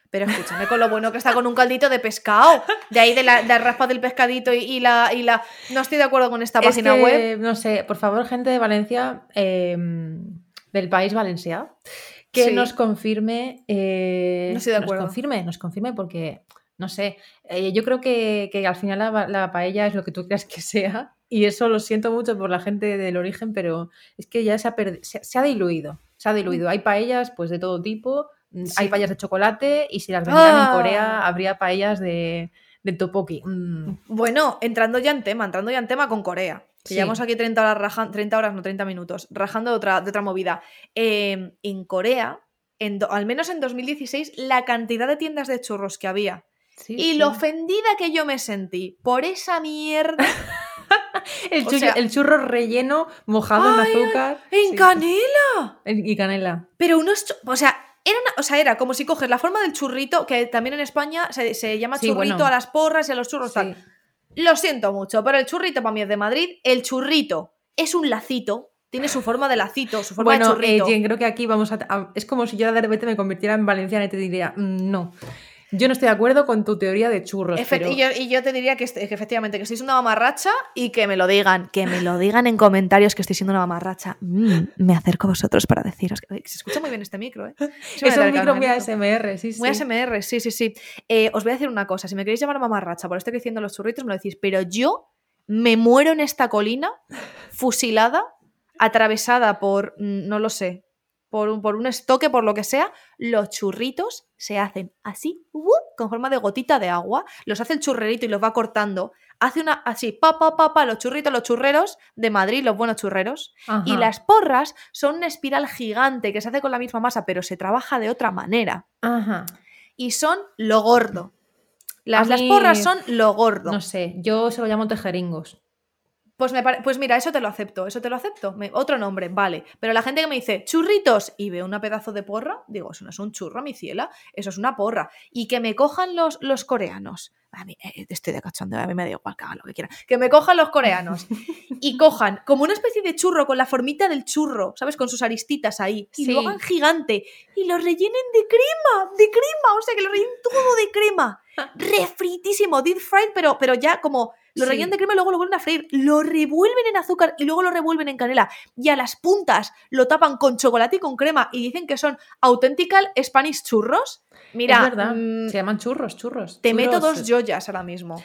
Pero escúchame con lo bueno que está con un caldito de pescado. De ahí de la, de la raspa del pescadito y, y la, y la. No estoy de acuerdo con esta Es página que, web. No sé, por favor, gente de Valencia, eh, del país Valencia, que Sí. nos confirme. eh, No estoy de nos acuerdo. confirme, nos confirme, porque, no sé, eh, yo creo que, que al final la, la paella es lo que tú creas que sea. Y eso lo siento mucho por la gente del origen, pero es que ya se ha, se, se ha diluido. Se ha diluido. Hay paellas pues de todo tipo. mm, Sí. Hay paellas de chocolate y si las vendieran Ah. en Corea habría paellas de, de topoki. Mm. Bueno, entrando ya en tema, entrando ya en tema con Corea. Que Sí. llevamos aquí 30 horas, rajan- 30 horas, no 30 minutos, rajando de otra, de otra movida. Eh, en Corea, en do- al menos en 2016, la cantidad de tiendas de churros que había Sí, y sí. lo ofendida que yo me sentí por esa mierda El, sea- churro relleno mojado en azúcar. en Sí. canela. Y canela. Pero unos, o sea, era una, o sea, era como si coges la forma del churrito, que también en España se, se llama Sí, churrito bueno. a las porras y a los churros tal. Lo siento mucho, pero el churrito para mí es de Madrid. El churrito es un lacito, tiene su forma de lacito, su forma de Bueno, eh, churrito. Jen, creo que aquí vamos a, a- Es como si yo de repente me convirtiera en valenciana y te diría, "Mm, no. Yo no estoy de acuerdo con tu teoría de churros. Pero- y, yo, y yo te diría que, efectivamente que sois una mamarracha y que me lo digan, que me lo digan en comentarios que estoy siendo una mamarracha. Mm, me acerco a vosotros para deciros que se escucha muy bien este micro, ¿eh? Es un micro muy. ASMR, sí, sí. Muy ASMR, sí, sí, sí. Eh, os voy a decir una cosa, si me queréis llamar mamarracha por esto que diciendo los churritos, me lo decís, pero yo me muero en esta colina, fusilada, atravesada por, mm, no lo sé, por un, por un estoque, por lo que sea, los churritos se hacen así, ¡uh! con forma de gotita de agua, los hace el churrerito y los va cortando, hace una así, pa, pa, pa, pa, los churritos, los churreros de Madrid, los buenos churreros, y las porras son una espiral gigante que se hace con la misma masa, pero se trabaja de otra manera, Ajá. y son lo gordo. Las, las porras son lo gordo. No sé, yo se lo llamo tejeringos. Pues, me pare- pues mira, eso te lo acepto, eso te lo acepto. Me- otro nombre, vale. Pero la gente que me dice churritos y ve una pedazo de porra, digo, eso no es un churro, mi ciela, eso es una porra. Y que me cojan los, los coreanos. A mí, eh, estoy de cachondeo, a mí me da igual que hagan lo que quieran. Que me cojan los coreanos y cojan como una especie de churro con la formita del churro, ¿sabes? Con sus aristitas ahí. Y lo hagan gigante y lo rellenen de crema, de crema. O sea, que lo rellenen todo de crema. Refritísimo, deep fried, pero, pero ya como lo Sí. rellenan de crema y luego lo vuelven a freír. Lo revuelven en azúcar y luego lo revuelven en canela. Y a las puntas lo tapan con chocolate y con crema y dicen que son authentical Spanish churros. Mira, es verdad, mm, se llaman churros, churros. te meto dos joyas ahora mismo.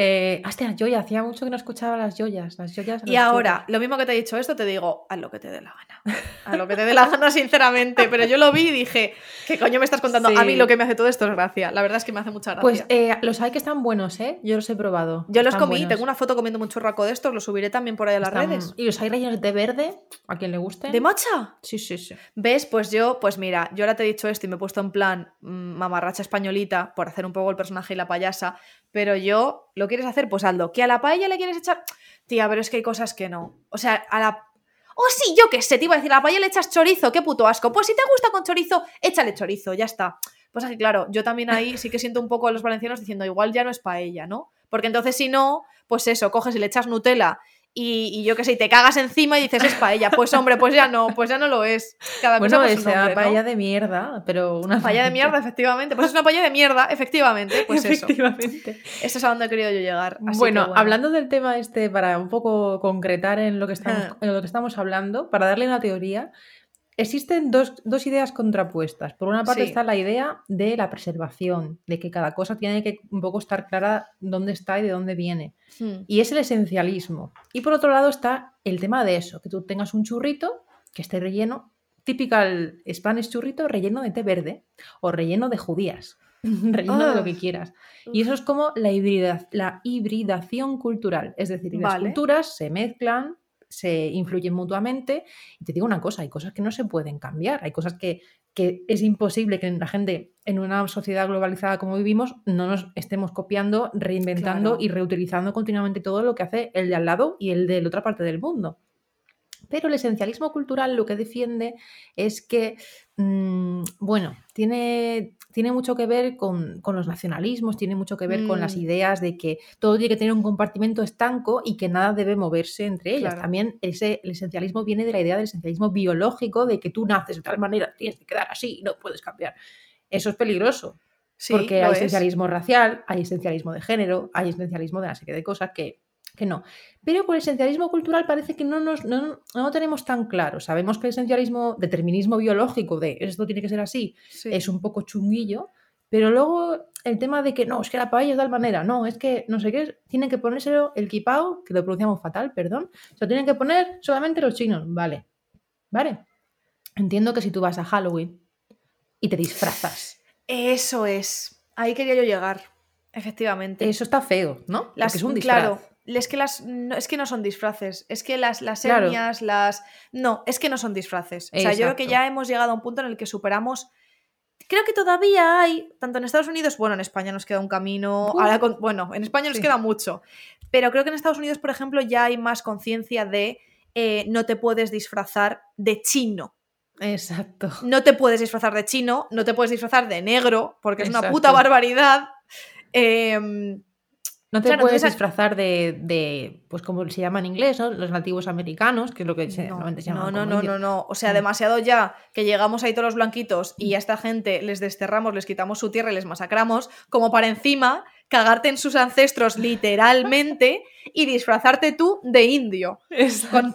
Eh, hostia, joya, hacía mucho que no escuchaba las joyas. Las joyas Y los ahora, lo mismo que te he dicho esto, te digo, haz lo que te dé la gana. A lo que te dé la gana, sinceramente. Pero yo lo vi y dije, ¿qué coño me estás contando? A mí lo que me hace todo esto es gracia. La verdad es que me hace mucha gracia. Pues eh, los hay que están buenos, ¿eh? Yo los he probado. yo los están comí, buenos. tengo una foto comiendo un churraco de estos, lo subiré también por ahí a las Están- redes. Y los hay rellenos de verde, a quien le guste. ¿De matcha? Sí, sí, sí. ¿Ves? Pues yo, pues mira, yo ahora te he dicho esto y me he puesto en plan mm, mamarracha españolita por hacer un poco el personaje y la payasa, pero yo, ¿lo quieres hacer? Pues Aldo, ¿que a la paella le quieres echar? Tía, pero es que hay cosas que no. O sea, a la... Oh, sí, yo qué sé, te iba a decir, a la paella le echas chorizo, qué puto asco. Pues si te gusta con chorizo, échale chorizo, ya está. Pues es que claro, yo también ahí sí que siento un poco a los valencianos diciendo, igual ya no es paella, ¿no? Porque entonces si no, pues eso, coges y le echas Nutella y, y yo qué sé, y te cagas encima y dices es paella. Pues hombre, pues ya no, pues ya no lo es. Cada cosa Bueno, esa nombre, ¿no? paella de mierda, pero una Paella de mierda, efectivamente. Pues es una paella de mierda, efectivamente. Pues eso. Efectivamente. Eso es a donde he querido yo llegar. Así Bueno, que hablando del tema este, para un poco concretar en lo que estamos, Ah. en lo que estamos hablando, para darle una teoría, existen dos, dos ideas contrapuestas. Por una parte Sí. está la idea de la preservación, de que cada cosa tiene que un poco estar clara dónde está y de dónde viene. Hmm. Y es el esencialismo. Y por otro lado está el tema de eso, que tú tengas un churrito que esté relleno, typical Spanish churrito, relleno de té verde o relleno de judías, relleno de lo que Ah. quieras. Y eso es como la, hibrida- la hibridación cultural, es decir, las culturas se mezclan, se influyen mutuamente. Y te digo una cosa, hay cosas que no se pueden cambiar, hay cosas que, que es imposible que la gente en una sociedad globalizada como vivimos no nos estemos copiando, reinventando Claro. y reutilizando continuamente todo lo que hace el de al lado y el de la otra parte del mundo. Pero el esencialismo cultural lo que defiende es que, mm, bueno, tiene, tiene mucho que ver con, con los nacionalismos, tiene mucho que ver con las Mm. ideas de que todo tiene que tener un compartimento estanco y que nada debe moverse entre ellas. Claro. También ese, el esencialismo viene de la idea del esencialismo biológico, de que tú naces de tal manera, tienes que quedar así y no puedes cambiar. Eso es peligroso, Sí, porque hay es. esencialismo racial, hay esencialismo de género, hay esencialismo de una serie de cosas que, que no. Pero con el esencialismo cultural parece que no, nos, no, no lo tenemos tan claro. Sabemos que el esencialismo, determinismo biológico de esto tiene que ser así, Sí. es un poco chunguillo, pero luego el tema de que no, es que la paella es de tal manera, no, es que no sé qué, tienen que ponérselo el kipao, que lo pronunciamos fatal, perdón, se lo tienen que poner solamente los chinos, vale, vale. Entiendo que si tú vas a Halloween y te disfrazas, Eso es. Ahí quería yo llegar. Efectivamente. eso está feo, ¿no? Las, Porque es un disfraz. claro, es que las no, es que no son disfraces, es que las, las Claro. etnias, las no, es que no son disfraces. O sea, yo creo que ya hemos llegado a un punto en el que superamos Creo que todavía hay, tanto en Estados Unidos, bueno, en España nos queda un camino, Uf. ahora con- bueno, en España nos queda mucho, pero creo que en Estados Unidos, por ejemplo, ya hay más conciencia de eh, no te puedes disfrazar de chino. Exacto. No te puedes disfrazar de chino, no te puedes disfrazar de negro, porque es una puta barbaridad. Em, No te Claro, puedes entonces- disfrazar de, de, pues como se llama en inglés, ¿no? Los nativos americanos, que es lo que se, no, normalmente se no, llaman no, no, indios. no, no. O sea, Mm. demasiado ya que llegamos ahí todos los blanquitos y a esta gente les desterramos, les quitamos su tierra y les masacramos, como para encima cagarte en sus ancestros literalmente y disfrazarte tú de indio.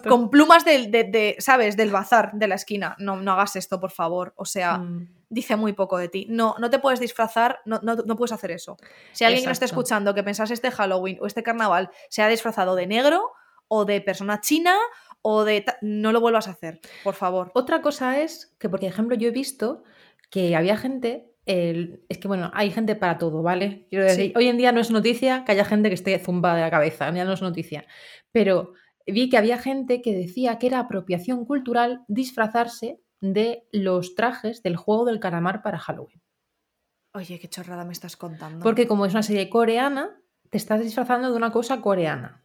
Con, plumas del, de, de, ¿sabes? Del bazar de la esquina. No, no hagas esto, por favor. O sea, Mm. Dice muy poco de ti. No, no te puedes disfrazar, no, no, no puedes hacer eso. Si alguien que nos Exacto. escuchando que pensase este Halloween o este carnaval se ha disfrazado de negro o de persona china o de... No lo vuelvas a hacer, por favor. Otra cosa es que, por ejemplo, yo he visto que había gente. el- es que bueno, hay gente para todo, ¿vale? Quiero decir, Sí. hoy en día no es noticia que haya gente que esté zumbada de la cabeza, ya no es noticia. Pero vi que había gente que decía que era apropiación cultural disfrazarse de los trajes del juego del calamar para Halloween. Oye, qué chorrada me estás contando. Porque como es una serie coreana, te estás disfrazando de una cosa coreana.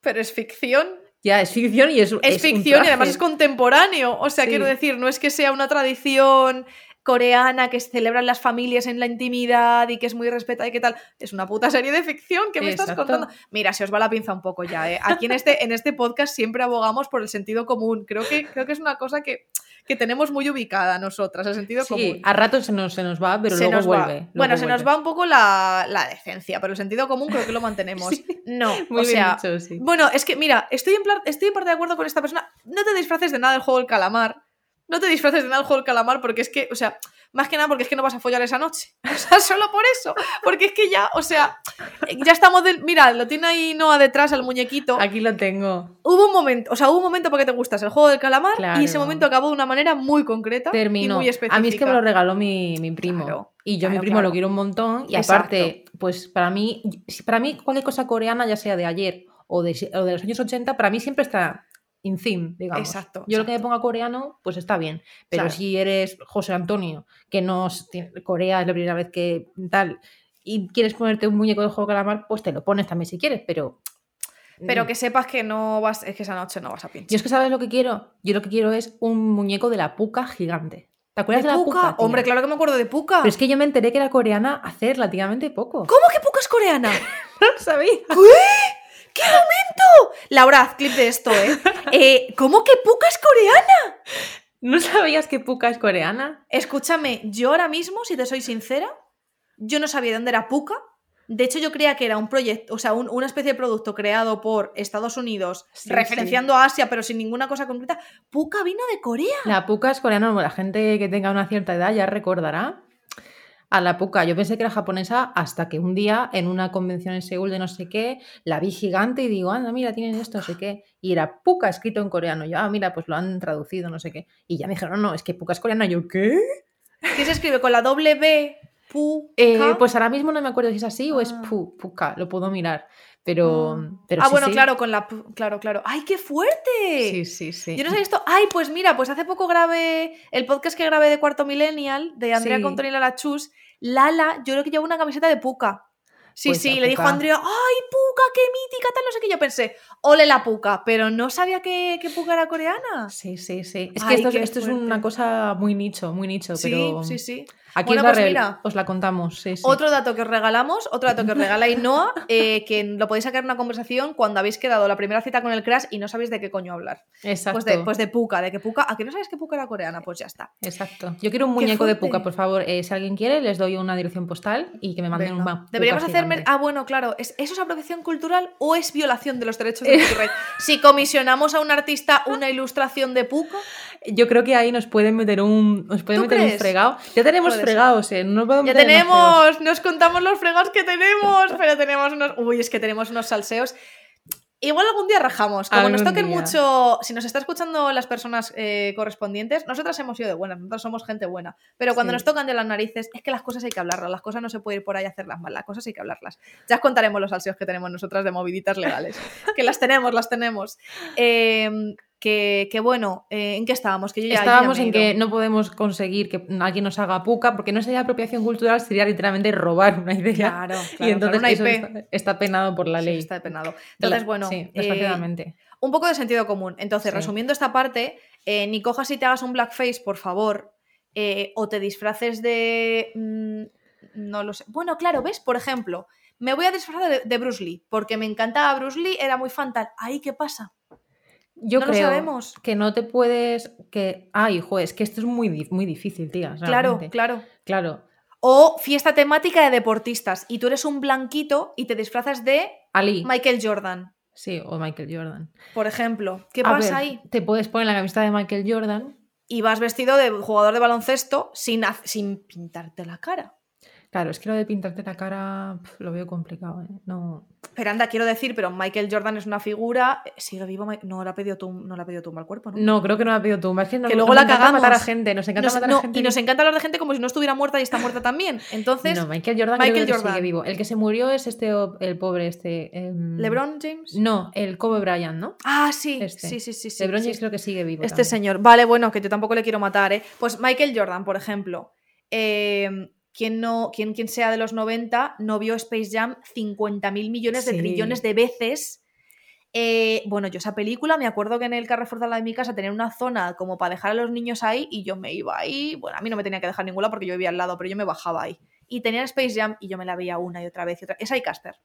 Pero es ficción. Ya, es ficción y es, Es, un ficción y además es contemporáneo. O sea, Sí. quiero decir, no es que sea una tradición coreana que celebran las familias en la intimidad y que es muy respetada y qué tal. Es una puta serie de ficción que me estás contando. Mira, se os va la pinza un poco ya, ¿eh? Aquí en este, en este podcast siempre abogamos por el sentido común. Creo que, creo que es una cosa que, que tenemos muy ubicada nosotras, el sentido Sí, común. a ratos se nos, se nos va, pero Se luego nos va. vuelve. Bueno, se nos va un poco la, la decencia, pero el sentido común creo que lo mantenemos. Sí. No, Muy o bien sea, sí. bueno, es que mira, estoy en, plan- estoy en parte de acuerdo con esta persona. No te disfraces de nada del juego del calamar. No te disfraces de nada del juego del calamar porque es que, o sea, más que nada porque es que no vas a follar esa noche. O sea, solo por eso. Porque es que ya, o sea, ya estamos del. Mira, lo tiene ahí Noah detrás al muñequito. Aquí lo tengo. Hubo un momento, o sea, hubo un momento porque te gustas el juego del calamar y ese Claro. momento acabó de una manera muy concreta Terminó. y muy específica. A mí es que me lo regaló mi, mi primo. Claro, y yo a mi claro, primo claro. lo quiero un montón. Y Exacto. aparte, pues para mí, para mí cualquier cosa coreana, ya sea de ayer o de, o de los años 80, para mí siempre está in theme, digamos. Exacto, Yo lo que me ponga coreano, pues está bien. Pero Claro. si eres José Antonio, que no Corea es la primera vez que tal, y quieres ponerte un muñeco de juego de calamar, pues te lo pones también si quieres, pero. Pero que sepas que no vas, es que esa noche no vas a pinchar. Yo es que sabes lo que quiero. Yo lo que quiero es un muñeco de la puca gigante. ¿Te acuerdas de, ¿De la Puka? puca? Hombre, claro que me acuerdo de Puka. Pero es que yo me enteré que era coreana hace relativamente poco. ¿Cómo que Puka es coreana? No lo sabía. ¿Qué momento? Laura, haz clip de esto, ¿eh? Eh, ¿Cómo que Puka es coreana? ¿No sabías que puca es coreana? Escúchame, yo ahora mismo, si te soy sincera, yo no sabía de dónde era Puka. De hecho, yo creía que era un proyecto, o sea, un- una especie de producto creado por Estados Unidos, Sí, referenciando a Asia, pero sin ninguna cosa concreta. Puka vino de Corea. La puca es coreana. La gente que tenga una cierta edad ya recordará a la puca. Yo pensé que era japonesa hasta que un día en una convención en Seúl de no sé qué, la vi gigante y digo, anda, mira, tienen esto, no sé qué. Y era puca escrito en coreano. Yo, ah, mira, pues lo han traducido, no sé qué. Y ya me dijeron, no, no, es que puca es coreana. Yo, ¿qué? ¿Qué se escribe con la doble B? Puka. Eh, pues ahora mismo no me acuerdo si es así o es Ah. pu, puca, lo puedo mirar. Pero, Ah. pero ah, sí, bueno, sí. claro, con la. Claro, claro. ¡Ay, qué fuerte! Sí, sí, sí. Yo no sabía esto. Ay, pues mira, pues hace poco grabé el podcast que grabé de Cuarto Millennial, de Andrea Sí. Contoni y Lala Chus. Lala, yo creo que lleva una camiseta de Puka. Sí, Pues sí, le dijo a Puka. Andrea, ¡ay, Puka, qué mítica! Tal, no sé qué. Yo pensé, ole la Puka, pero no sabía que, que Puka era coreana. Sí, sí, sí. Es Ay, que esto, esto es una cosa muy nicho, muy nicho, Sí, sí, sí. Aquí Bueno, os, la pues mira. os la contamos. Sí, sí. Otro dato que os regalamos, otro dato que os regala Ainhoa, eh, que lo podéis sacar en una conversación cuando habéis quedado la primera cita con el crash y no sabéis de qué coño hablar. Exacto. Pues de, pues de Puka, de que Puka, ¿a que no sabes que Puka era coreana? Pues ya está. Exacto. Yo quiero un muñeco de puca, por favor. Eh, si alguien quiere, les doy una dirección postal y que me manden Venga. un ma- Deberíamos hacerme. Ah, bueno, claro. ¿es, ¿Eso es apropiación cultural o es violación de los derechos de copyright? si comisionamos a un artista una ilustración de Puka. Yo creo que ahí nos pueden meter un, nos pueden ¿Tú meter un fregado. Ya tenemos Puede ser. fregados, ¿eh? No Ya tenemos, nos contamos los fregados que tenemos, pero tenemos unos. Uy, es que tenemos unos salseos. Igual algún día rajamos. Como nos toquen día. mucho. Si nos está escuchando las personas eh, correspondientes, nosotras hemos sido de buenas, nosotros somos gente buena. Pero cuando Sí. nos tocan de las narices, es que las cosas hay que hablarlas. Las cosas no se puede ir por ahí a hacerlas mal. Las cosas hay que hablarlas. Ya os contaremos los salseos que tenemos nosotras de moviditas legales. que las tenemos, las tenemos. Eh, que, que bueno, eh, ¿en qué estábamos? Que yo ya, yo ya Estábamos en que no podemos conseguir que alguien nos haga puca, porque no sería apropiación cultural, sería literalmente robar una idea. Claro, y claro, entonces claro, eso una IP. está, está penado por la Sí, ley. está penado. Entonces, bueno, Sí, eh, desgraciadamente. un poco de sentido común. Entonces, Sí. resumiendo esta parte, eh, ni cojas y te hagas un blackface, por favor, o te disfraces de... mm, no lo sé. Bueno, claro, ¿ves? Por ejemplo, me voy a disfrazar de, de Bruce Lee, porque me encantaba Bruce Lee, era muy fan tal. ¿Ahí qué pasa? Yo no lo creo sabemos. que no te puedes. que Ay, hijo, es que esto es muy, muy difícil, tía. Claro, realmente. claro. Claro. O fiesta temática de deportistas, y tú eres un blanquito y te disfrazas de Ali. Michael Jordan, Sí, o Michael Jordan. por ejemplo. ¿Qué A pasa ver, ahí? Te puedes poner la camiseta de Michael Jordan. Y vas vestido de jugador de baloncesto sin, sin pintarte la cara. Claro, es que lo de pintarte la cara pf, lo veo complicado. ¿eh? No. Pero anda, quiero decir, pero Michael Jordan es una figura. Sigue vivo. No le ha pedido tum- no le ha pedido tumba al cuerpo, ¿no? no, creo que no me ha pedido tumba. Es que, no- Que luego la cagamos. matar a gente. Nos encanta Nos- matar no, a gente. y nos encanta hablar de gente como si no estuviera muerta y está muerta también. Entonces, No, Michael Jordan Michael creo que Jordan. sigue vivo. El que se murió es este, el pobre, este. em, ¿LeBron James? No, el Kobe Bryant, ¿no? Ah, sí. Este. Sí, sí, sí. sí, LeBron sí. James creo que sigue vivo. Este también. señor. Vale, bueno, que yo tampoco le quiero matar, ¿eh? Pues Michael Jordan, por ejemplo. eh, quien, no, quien, quien sea de los 90 no vio Space Jam 50.000 millones de Sí. trillones de veces. Eh, bueno, yo esa película me acuerdo que en el Carrefour de lado de mi casa tenía una zona como para dejar a los niños ahí y yo me iba ahí. Bueno, a mí no me tenía que dejar ninguna porque yo vivía al lado, pero yo me bajaba ahí. Y tenía Space Jam y yo me la veía una y otra vez y otra. Esa y Casper.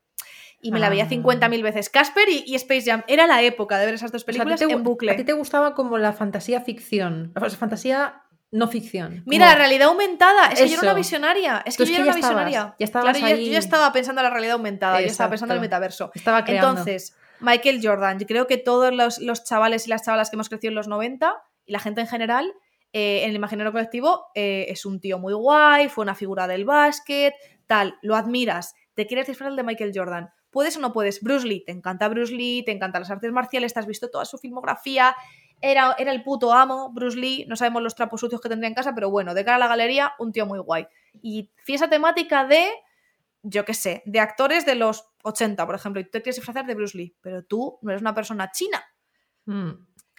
Y me la veía Ah. 50.000 veces. Casper y, y Space Jam. Era la época de ver esas dos O sea, películas te gu- en bucle. A ti te gustaba como la fantasía ficción. O sea, fantasía no ficción. Mira, la realidad aumentada. Es que yo era una visionaria. Es que yo era una estabas- visionaria. ya estabas claro, yo, ya- yo ahí. ya estaba pensando en la realidad aumentada. Yo estaba pensando en el metaverso. Estaba creando. Entonces, Michael Jordan. Yo creo que todos los, los chavales y las chavalas que hemos crecido en los 90 y la gente en general, eh, en el imaginario colectivo, eh, es un tío muy guay, fue una figura del básquet, tal. Lo admiras. Te quieres disfrazar de Michael Jordan. ¿Puedes o no puedes? Bruce Lee, te encanta Bruce Lee, te encantan las artes marciales, te has visto toda su filmografía, era, era el puto amo, Bruce Lee, no sabemos los trapos sucios que tendría en casa, pero bueno, de cara a la galería, un tío muy guay. Y fiesta temática de, yo qué sé, de actores de los 80, por ejemplo, y tú te quieres disfrazar de Bruce Lee, pero tú no eres una persona china. Mm.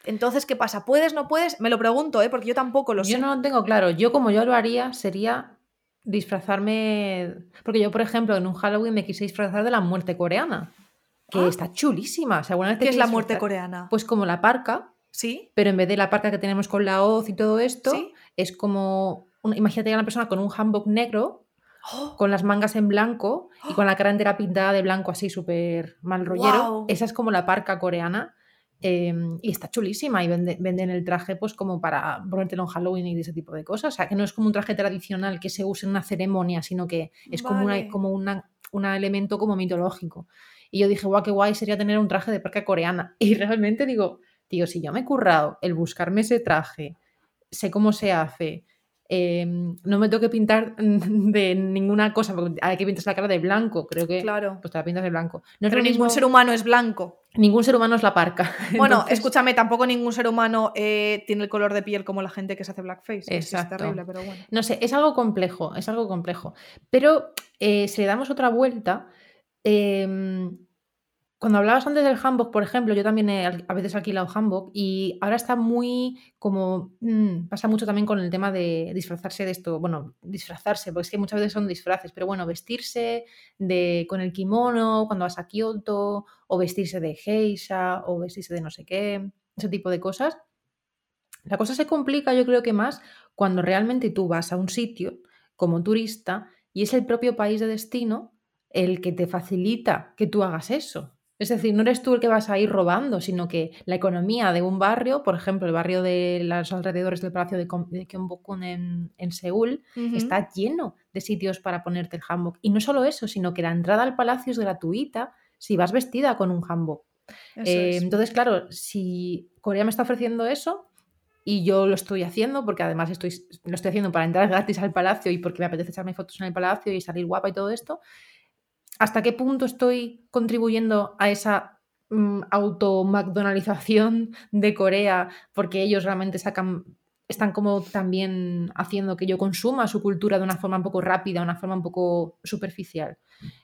Entonces, ¿qué pasa? ¿Puedes, no puedes? Me lo pregunto, ¿eh? porque yo tampoco lo Yo sé. no lo tengo claro. Yo, como yo lo haría, sería disfrazarme. Porque yo, por ejemplo, en un Halloween me quise disfrazar de la muerte coreana. Que Ah. está chulísima. O sea, ¿Qué es la muerte disfrazar- coreana? Pues como la parca, ¿Sí? pero en vez de la parca que tenemos con la hoz y todo esto, ¿Sí? es como. una- imagínate a una persona con un hanbok negro, ¡Oh! con las mangas en blanco y con la cara entera pintada de blanco, así súper mal rollero. Guau. Esa es como la parca coreana. eh, y está chulísima y vende- venden el traje pues como para ponértelo en Halloween y ese tipo de cosas. O sea, que no es como un traje tradicional que se usa en una ceremonia, sino que es como, una, como una, un elemento como mitológico. Y yo dije, guau, qué guay sería tener un traje de parca coreana. Y realmente digo, tío, si yo me he currado el buscarme ese traje, sé cómo se hace, eh, no me tengo que pintar de ninguna cosa, porque hay que pintarse la cara de blanco, creo que Claro. pues te la pintas de blanco. No Pero ningún mismo- ser humano es blanco. ningún ser humano es la parca. Bueno, Entonces, escúchame, tampoco ningún ser humano eh, tiene el color de piel como la gente que se hace blackface. Exacto. Es terrible, pero bueno. No sé, es algo complejo, es algo complejo. Pero eh, si le damos otra vuelta, em, cuando hablabas antes del handbook, por ejemplo, yo también he a veces alquilado handbook y ahora está muy como, mm, pasa mucho también con el tema de disfrazarse de esto, bueno, disfrazarse, porque es que muchas veces son disfraces, pero bueno, vestirse de, con el kimono cuando vas a Kioto, o vestirse de geisha, o vestirse de no sé qué, ese tipo de cosas. La cosa se complica, yo creo que más cuando realmente tú vas a un sitio como turista y es el propio país de destino el que te facilita que tú hagas eso. Es decir, no eres tú el que vas a ir robando, sino que la economía de un barrio, por ejemplo, el barrio de los alrededores del Palacio de, de Gyeongbokgung en, en Seúl, está lleno de sitios para ponerte el hanbok. Y no solo eso, sino que la entrada al palacio es gratuita si vas vestida con un hanbok. Eh, es. Entonces, claro, si Corea me está ofreciendo eso y yo lo estoy haciendo, porque además estoy, lo estoy haciendo para entrar gratis al palacio y porque me apetece echarme fotos en el palacio y salir guapa y todo esto, ¿hasta qué punto estoy contribuyendo a esa mm, auto-McDonaldización de Corea? Porque ellos realmente sacan están como también haciendo que yo consuma su cultura de una forma un poco rápida, una forma un poco superficial.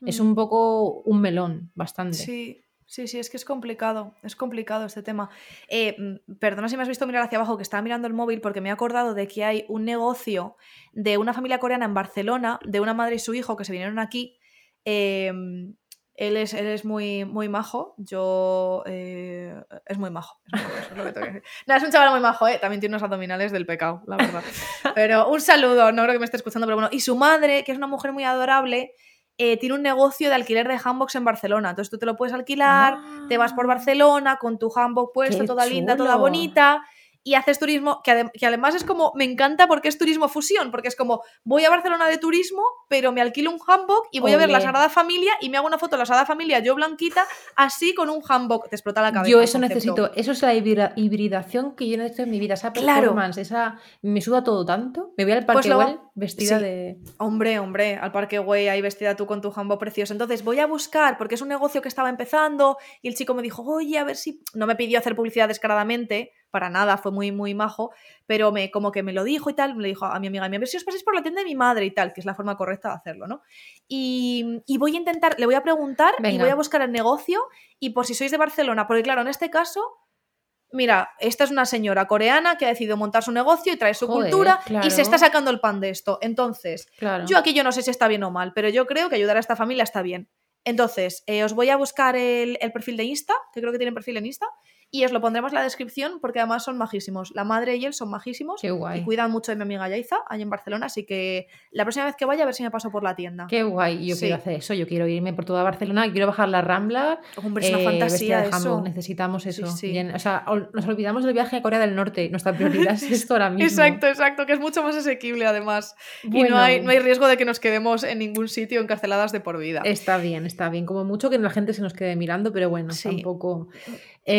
Es Mm. un poco un melón, bastante. Sí, sí, sí, es que es complicado, es complicado este tema. Eh, mm, perdona si me has visto mirar hacia abajo, que estaba mirando el móvil porque me he acordado de que hay un negocio de una familia coreana en Barcelona, de una madre y su hijo que se vinieron aquí. Eh, él es, él es muy, muy majo, yo... eh, es muy majo. Es, muy majo, eso es lo que tengo que decir. No, es un chaval muy majo, ¿eh? también tiene unos abdominales del pecado, la verdad. Pero un saludo, no creo que me esté escuchando, pero bueno. Y su madre, que es una mujer muy adorable, eh, tiene un negocio de alquiler de handbox en Barcelona. Entonces tú te lo puedes alquilar, te vas por Ah. Barcelona con tu handbook puesto, ¡Qué toda linda, toda bonita. Y haces turismo, que, adem- que además es como, me encanta porque es turismo fusión, porque es como, voy a Barcelona de turismo, pero me alquilo un hanbok y voy a ver la. Sagrada Familia y me hago una foto de la Sagrada Familia, yo blanquita, así con un hanbok. Te explota la cabeza. Yo eso necesito, eso es la hibrida- hibridación que yo necesito en mi vida, esa Claro. performance, esa me suda todo tanto. Me voy al Pues parque Güell vestida sí. de Hombre, hombre, al Parque Güey ahí vestida tú con tu jambo precioso. Entonces voy a buscar, porque es un negocio que estaba empezando y el chico me dijo, oye, a ver si... No me pidió hacer publicidad descaradamente, para nada, fue muy, muy majo, pero me, como que me lo dijo y tal, me lo dijo a mi amiga, a ver si os pasáis por la tienda de mi madre y tal, que es la forma correcta de hacerlo, ¿no? Y, y voy a intentar, le voy a preguntar y voy a buscar el negocio y por si sois de Barcelona, porque claro, en este caso... Mira, esta es una señora coreana que ha decidido montar su negocio y traer su Joder, cultura y se está sacando el pan de esto. Entonces, Claro. yo aquí yo no sé si está bien o mal, pero yo creo que ayudar a esta familia está bien. Entonces, eh, os voy a buscar el, el perfil de Insta, que creo que tienen perfil en Insta, y os lo pondremos en la descripción porque además son majísimos. La madre y él son majísimos Qué guay. y cuidan mucho de mi amiga Yaiza, allá en Barcelona, así que la próxima vez que vaya a ver si me paso por la tienda. Qué guay, yo Sí. quiero hacer eso, yo quiero irme por toda Barcelona, quiero bajar la Rambla. Hombre, es una eh, fantasía de eso. necesitamos Sí, eso. sí. Bien, o sea, nos olvidamos del viaje a Corea del Norte, nuestra prioridad es esto ahora mismo. Exacto, exacto, que es mucho más asequible además. Y Bueno, no hay, no hay riesgo de que nos quedemos en ningún sitio encarceladas de por vida. Está bien, está bien. Como mucho que la gente se nos quede mirando, pero bueno, Sí.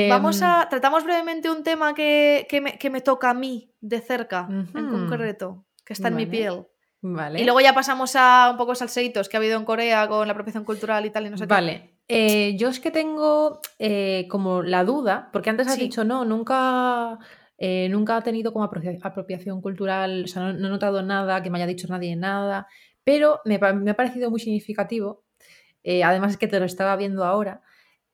Vamos Em, a. Tratamos brevemente un tema que, que me, que me toca a mí de cerca, en concreto, que está en mi piel. Vale. Y luego ya pasamos a un poco salseitos que ha habido en Corea con la apropiación cultural y tal, y no sé qué. Vale. Eh, yo es que tengo eh, como la duda, porque antes has Sí. dicho, no, nunca, eh, nunca ha tenido como apropia- apropiación cultural, o sea, no, no he notado nada, que me haya dicho nadie nada, pero me, me ha parecido muy significativo, eh, además es que te lo estaba viendo ahora.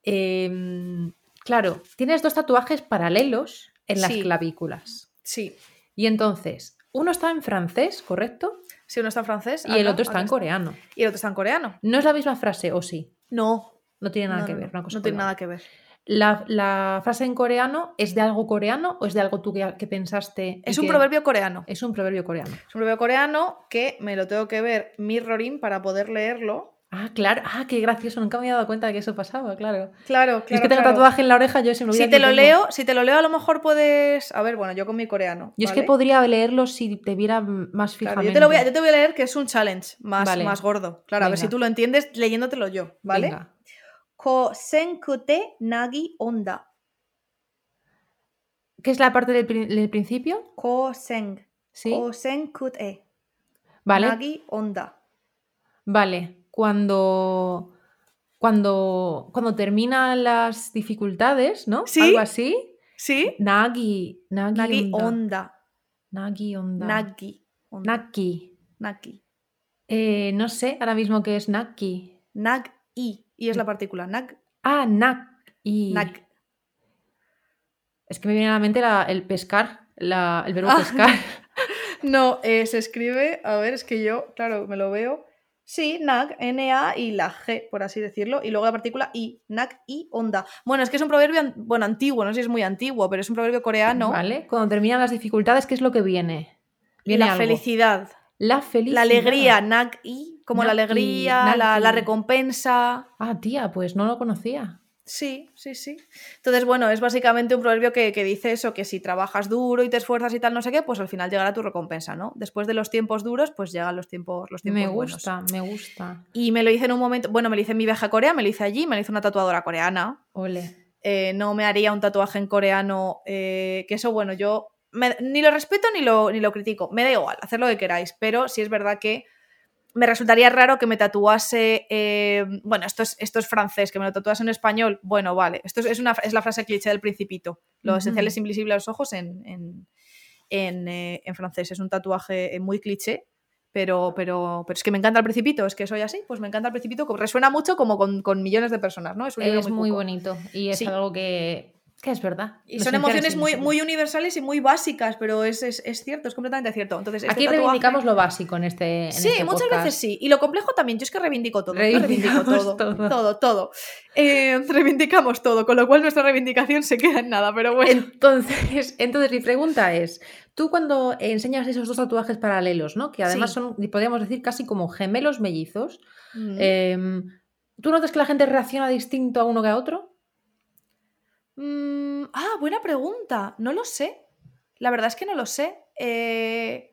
em, claro, tienes dos tatuajes paralelos en las Sí. clavículas. Sí. Y entonces, uno está en francés, ¿correcto? Si uno está en francés. Y el otro está en coreano. Y el otro está en coreano. No es la misma frase, ¿o sí? No. No tiene nada no, que ver. no, una cosa no con tiene nada que ver. La, la frase en coreano es de algo coreano o es de algo tú que, que pensaste? Es un que- proverbio coreano. Es un proverbio coreano. Es un proverbio coreano que me lo tengo que ver mirroring para poder leerlo. Ah, claro. Ah, qué gracioso. Nunca me había dado cuenta de que eso pasaba, claro. Claro, claro. es que tengo claro. tatuaje en la oreja, yo se me Si te lo tengo. leo, si te lo leo, a lo mejor puedes. A ver, bueno, yo con mi coreano. Yo es que podría leerlo si te viera más Claro, fijamente. yo, te lo voy a, yo te voy a leer que es un challenge más, Vale. más gordo. Claro, a ver si tú lo entiendes leyéndotelo yo, ¿vale? Venga. Kosenkute nagi onda. ¿Qué es la parte del principio? Kosen. Sí. Kosenkute Vale. nagi onda. Vale. Cuando. Cuando, cuando terminan las dificultades, ¿no? ¿Sí? Algo así. ¿Sí? Nagi. Nagi, Nagi onda. onda. Nagi onda. Nagi. onda. Naki. Nagi. Eh, no sé ahora mismo qué es Naki. Nag i. Y es la partícula. Nag. Ah, Nak. Y... Nag. Es que me viene a la mente la- el pescar, la- el verbo Ah. pescar. No, eh, se escribe. A ver, es que yo, claro, me lo veo. Sí, nag, N-A y la G, por así decirlo. Y luego la partícula I. Nag i onda. Bueno, es que es un proverbio, bueno, antiguo, no sé si es muy antiguo, pero es un proverbio coreano. ¿Vale? Cuando terminan las dificultades, ¿qué es lo que viene? Viene la algo. felicidad. La felicidad. La alegría, nag i, como la alegría, la, la recompensa. Ah, tía, pues no lo conocía. Sí, sí, sí. Entonces, bueno, es básicamente un proverbio que, que dice eso, que si trabajas duro y te esfuerzas y tal, no sé qué, pues al final llegará tu recompensa, ¿no? Después de los tiempos duros, pues llegan los tiempos, los tiempos Me buenos. gusta, me gusta. Y me lo hice en un momento, bueno, me lo hice en mi viaje a Corea, me lo hice allí, me lo hizo una tatuadora coreana. Ole. Eh, no me haría un tatuaje en coreano, eh, que eso, bueno, yo me- ni lo respeto ni lo, ni lo critico. Me da igual, hacer lo que queráis, pero sí es verdad que me resultaría raro que me tatuase. eh, bueno, esto es, esto es francés, que me lo tatuase en español. Bueno, vale. Esto es, una, es la frase cliché del Principito. Lo esencial es invisible a los ojos en, en, en, eh, en francés. Es un tatuaje eh, muy cliché. Pero, pero, pero es que me encanta el Principito, es que soy así, pues me encanta el Principito, resuena mucho como con, con millones de personas, ¿no? Es un libro Es muy bonito y es Sí. algo que, que es verdad. Y son emociones muy, muy universales y muy básicas, pero es, es, es cierto, es completamente cierto. Entonces, este Aquí tatuaje- reivindicamos lo básico en este. en Sí, este muchas podcast. veces sí. Y lo complejo también. Yo es que reivindico todo. reivindico Reivindicamos todo. todo. Todo, todo. Eh, reivindicamos todo, con lo cual nuestra reivindicación se queda en nada, pero bueno. Entonces, entonces, mi pregunta es: tú cuando enseñas esos dos tatuajes paralelos, ¿no? Que además Sí. son, podríamos decir, casi como gemelos mellizos, Mm. em, ¿tú notas que la gente reacciona distinto a uno que a otro? Mm, ah, buena pregunta. No lo sé. La verdad es que no lo sé. Eh,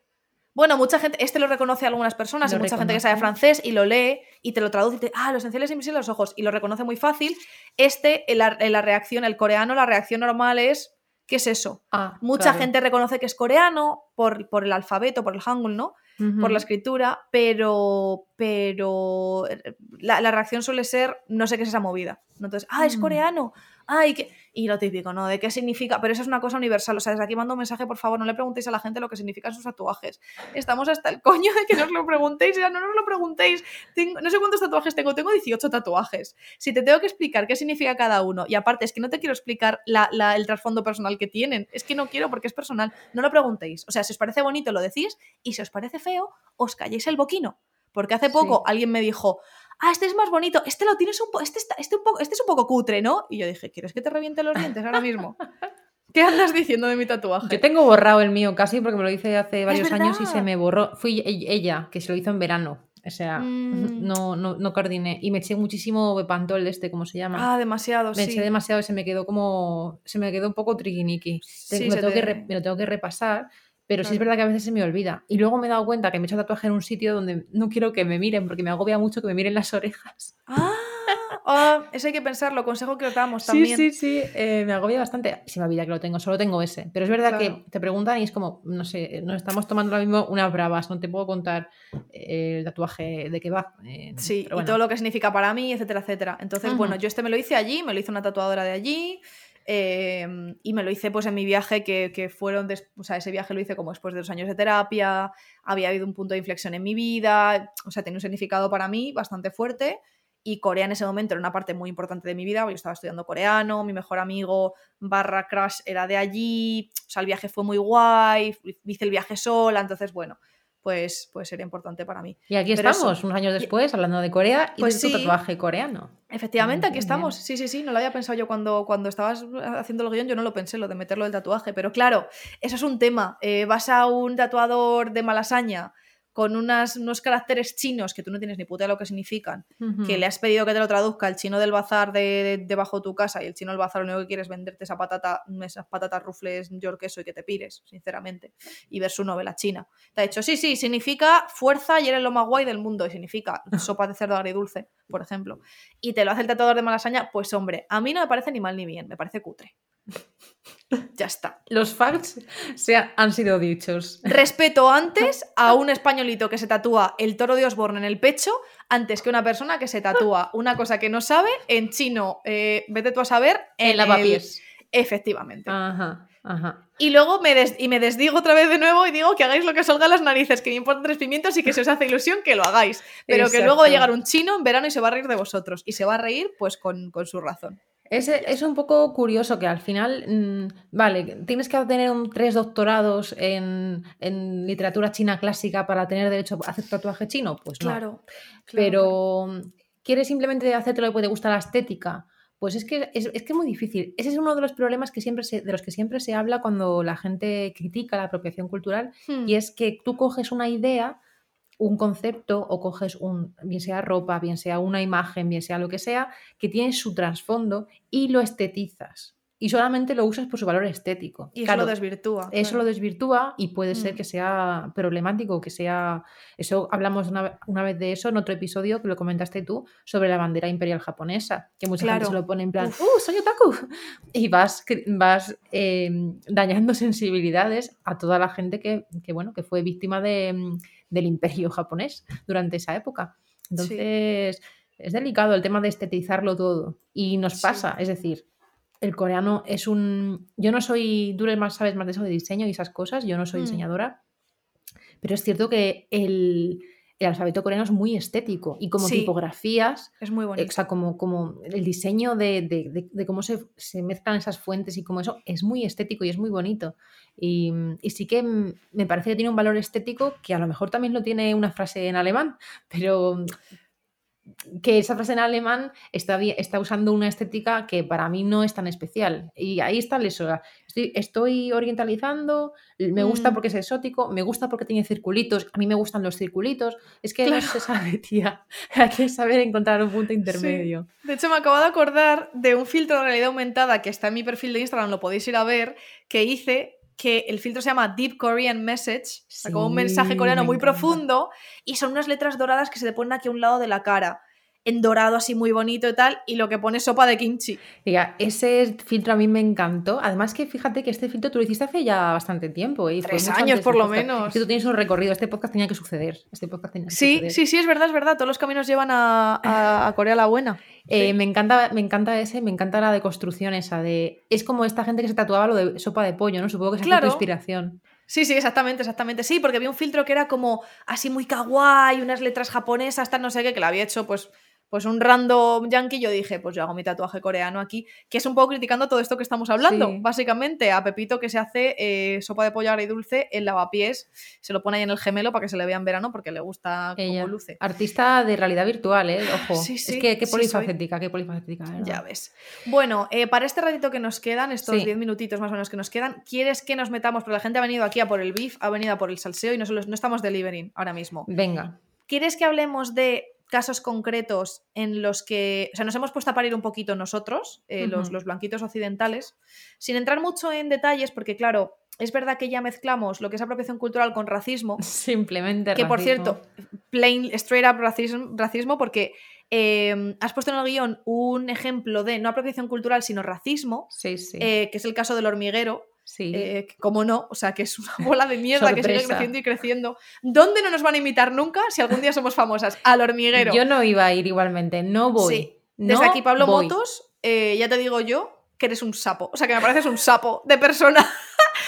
Bueno, mucha gente, este lo reconoce a algunas personas, hay mucha gente que sabe francés y lo lee y te lo traduce y te, ah, lo esencial es invisible a los ojos y lo reconoce muy fácil. Este, en la, en la reacción, el coreano, la reacción normal es, ¿qué es eso? Ah, Mucha claro. gente reconoce que es coreano por, por el alfabeto, por el hangul, ¿no? por la escritura, pero, pero eh, la, la reacción suele ser, no sé qué es esa movida. Entonces, ah, es Mm. coreano. Ay, que... Y lo típico, ¿no? ¿De qué significa? Pero eso es una cosa universal. O sea, desde aquí mando un mensaje, por favor, no le preguntéis a la gente lo que significan sus tatuajes. Estamos hasta el coño de que nos lo preguntéis. Ya no nos lo preguntéis. Tengo- no sé cuántos tatuajes tengo. Tengo 18 tatuajes. Si te tengo que explicar qué significa cada uno, y aparte es que no te quiero explicar la- la- el trasfondo personal que tienen, es que no quiero porque es personal, no lo preguntéis. O sea, si os parece bonito lo decís y si os parece feo, os calléis el boquino. Porque hace poco Sí. alguien me dijo, ah, este es más bonito, este lo tienes un poco, este, está- este, un poco, este es un poco cutre, ¿no? Y yo dije, ¿quieres que te reviente los dientes ahora mismo? ¿Qué andas diciendo de mi tatuaje? Yo tengo borrado el mío casi porque me lo hice hace varios años y se me borró. Fui e- ella, que se lo hizo en verano. O sea, Mm. no, no, no coordiné. Y me eché muchísimo Bepantol de este, ¿cómo se llama? Ah, demasiado, me sí. eché demasiado y se me quedó como. Se me quedó un poco triquiniqui. Sí, me, tengo que te- re- me lo tengo que repasar. Pero sí es verdad que a veces se me olvida. Y luego me he dado cuenta que me he hecho tatuaje en un sitio donde no quiero que me miren, porque me agobia mucho que me miren las orejas. Ah, ah, eso hay que pensarlo, consejo que os damos Sí, también. sí, sí, eh, me agobia bastante. Se me olvida que lo tengo, solo tengo ese. Pero es verdad Claro. que te preguntan y es como, no sé, nos estamos tomando ahora mismo unas bravas, no te puedo contar eh, el tatuaje de qué va. eh, Sí, y todo lo que significa para mí, etcétera, etcétera. Entonces, bueno, yo este me lo hice allí, me lo hizo una tatuadora de allí. Eh, y me lo hice pues en mi viaje que, que fueron, des- o sea, ese viaje lo hice como después de dos años de terapia, había habido un punto de inflexión en mi vida, o sea, tenía un significado para mí bastante fuerte y Corea en ese momento era una parte muy importante de mi vida, yo estaba estudiando coreano, mi mejor amigo barra crush era de allí, o sea, el viaje fue muy guay, hice el viaje sola, entonces, bueno, pues, pues era importante para mí. Y aquí pero estamos, eso- unos años después, hablando de Corea y Pues de tu tatuaje coreano. Efectivamente, Mm, aquí estamos. Sí, sí, sí, no lo había pensado yo cuando, cuando estabas haciendo el guion, yo no lo pensé, lo de meterlo del tatuaje. Pero claro, eso es un tema. Eh, vas a un tatuador de malasaña con unas, unos caracteres chinos que tú no tienes ni puta idea de lo que significan, que le has pedido que te lo traduzca el chino del bazar de, de- debajo de tu casa y el chino del bazar lo único que quiere es venderte esa patata, esas patatas rufles york queso y que te pires, sinceramente, y ver su novela china. Te ha dicho, sí, sí, significa fuerza y eres lo más guay del mundo, y significa sopa de cerdo agridulce, por ejemplo. Y te lo hace el tatuador de malasaña, pues hombre, a mí no me parece ni mal ni bien, me parece cutre. Ya está. Los facts se ha- han sido dichos. Respeto antes a un españolito que se tatúa el toro de Osborne en el pecho antes que una persona que se tatúa una cosa que no sabe en chino, eh, vete tú a saber, en En lavapiés. el- Efectivamente. Ajá, ajá. Y luego me, des- y me desdigo otra vez de nuevo y digo que hagáis lo que os salga a las narices, que me importan tres pimientos y que si os hace ilusión que lo hagáis. Pero que luego va a llegar un chino en verano y se va a reír de vosotros. Y se va a reír pues con, con su razón. Es, es un poco curioso que al final, mm, vale, tienes que tener un- tres doctorados en, en literatura china clásica para tener derecho a hacer tatuaje chino. Pues no. Claro. Pero mm, ¿quieres simplemente hacértelo porque te gusta la estética? Pues es que es, es que es muy difícil. Ese es uno de los problemas que siempre se- de los que siempre se habla cuando la gente critica la apropiación cultural Hmm. y es que tú coges una idea, un concepto o coges un, bien sea ropa, bien sea una imagen, bien sea lo que sea, que tiene su trasfondo y lo estetizas. Y solamente lo usas por su valor estético. Y eso lo desvirtúa. eso claro. lo desvirtúa y puede ser Mm. que sea problemático, que sea... Eso hablamos una, una vez de eso en otro episodio que lo comentaste tú sobre la bandera imperial japonesa, que mucha gente Claro. se lo pone en plan, Uf. ¡uh, soy otaku! Y vas, vas eh, dañando sensibilidades a toda la gente que, que, bueno, que fue víctima de, mm, del imperio japonés durante esa época. Entonces, es delicado el tema de estetizarlo todo. Y nos Sí. pasa, es decir, el coreano es un. Yo no soy. Tú más, sabes más de eso de diseño y esas cosas. Yo no soy Mm. diseñadora. Pero es cierto que el, el alfabeto coreano es muy estético. Y como Sí. tipografías, Es muy o bonito. sea, como, como el diseño de, de- de- de cómo se, se mezclan esas fuentes y como eso es muy estético y es muy bonito. Y, y sí que me parece que tiene un valor estético que a lo mejor también lo tiene una frase en alemán, pero que esa frase en alemán está, está usando una estética que para mí no es tan especial. Y ahí está el eso. Estoy, estoy orientalizando, me gusta Mm. porque es exótico, me gusta porque tiene circulitos, a mí me gustan los circulitos. Es que no Claro. se sabe, tía. Hay que saber encontrar un punto intermedio. De hecho, me acabo de acordar de un filtro de realidad aumentada que está en mi perfil de Instagram, lo podéis ir a ver, que hice que el filtro se llama Deep Korean Message, sea, como un mensaje Sí, coreano muy profundo, y son unas letras doradas que se te ponen aquí a un lado de la cara, en dorado así muy bonito y tal, y lo que pone sopa de kimchi. Diga, ese filtro a mí me encantó. Además que fíjate que este filtro tú lo hiciste hace ya bastante tiempo. ¿eh? Fue Tres años, por lo menos. Es que tú tienes un recorrido. Este podcast tenía que suceder. Este podcast tenía que Sí, suceder. sí, sí, es verdad, es verdad, todos los caminos llevan a, a- a Corea la Buena. Eh, Sí. me, encanta, me encanta ese, me encanta la deconstrucción esa de... Es como esta gente que se tatuaba lo de sopa de pollo, ¿no? Supongo que esa fue Claro. tu inspiración. Sí, sí, exactamente, exactamente. Sí, porque había un filtro que era como así muy kawaii, unas letras japonesas, tal no sé qué, que lo había hecho pues, pues un random yankee. Yo dije, pues yo hago mi tatuaje coreano aquí, que es un poco criticando todo esto que estamos hablando. Sí. Básicamente, a Pepito que se hace eh, sopa de pollo agridulce en lavapiés, se lo pone ahí en el gemelo para que se le vea en verano porque le gusta Ella. cómo luce. Artista de realidad virtual, ¿eh? Ojo. Sí, sí, es que qué polifacética, qué polifacética. ¿verdad? Ya ves. Bueno, eh, para este ratito que nos quedan, estos Sí. 10 minutitos más o menos que nos quedan, ¿quieres que nos metamos? Porque la gente ha venido aquí a por el beef, ha venido a por el salseo y no, solo- no estamos delivering ahora mismo. Venga. ¿Quieres que hablemos de casos concretos en los que, o sea, nos hemos puesto a parir un poquito nosotros, eh, los, los blanquitos occidentales, sin entrar mucho en detalles, porque claro, es verdad que ya mezclamos lo que es apropiación cultural con racismo, Simplemente que por cierto, plain, straight up racism- racismo, porque eh, has puesto en el guion un ejemplo de no apropiación cultural, sino racismo, Sí, sí. eh, que es el caso del hormiguero, sí. eh, como no, o sea, que es una bola de mierda que sigue creciendo y creciendo. ¿Dónde no nos van a imitar nunca si algún día somos famosas? Al hormiguero. Yo no iba a ir igualmente. No voy. Sí. Desde No aquí, Pablo voy. Motos, eh, ya te digo yo que eres un sapo. O sea, que me pareces un sapo de persona.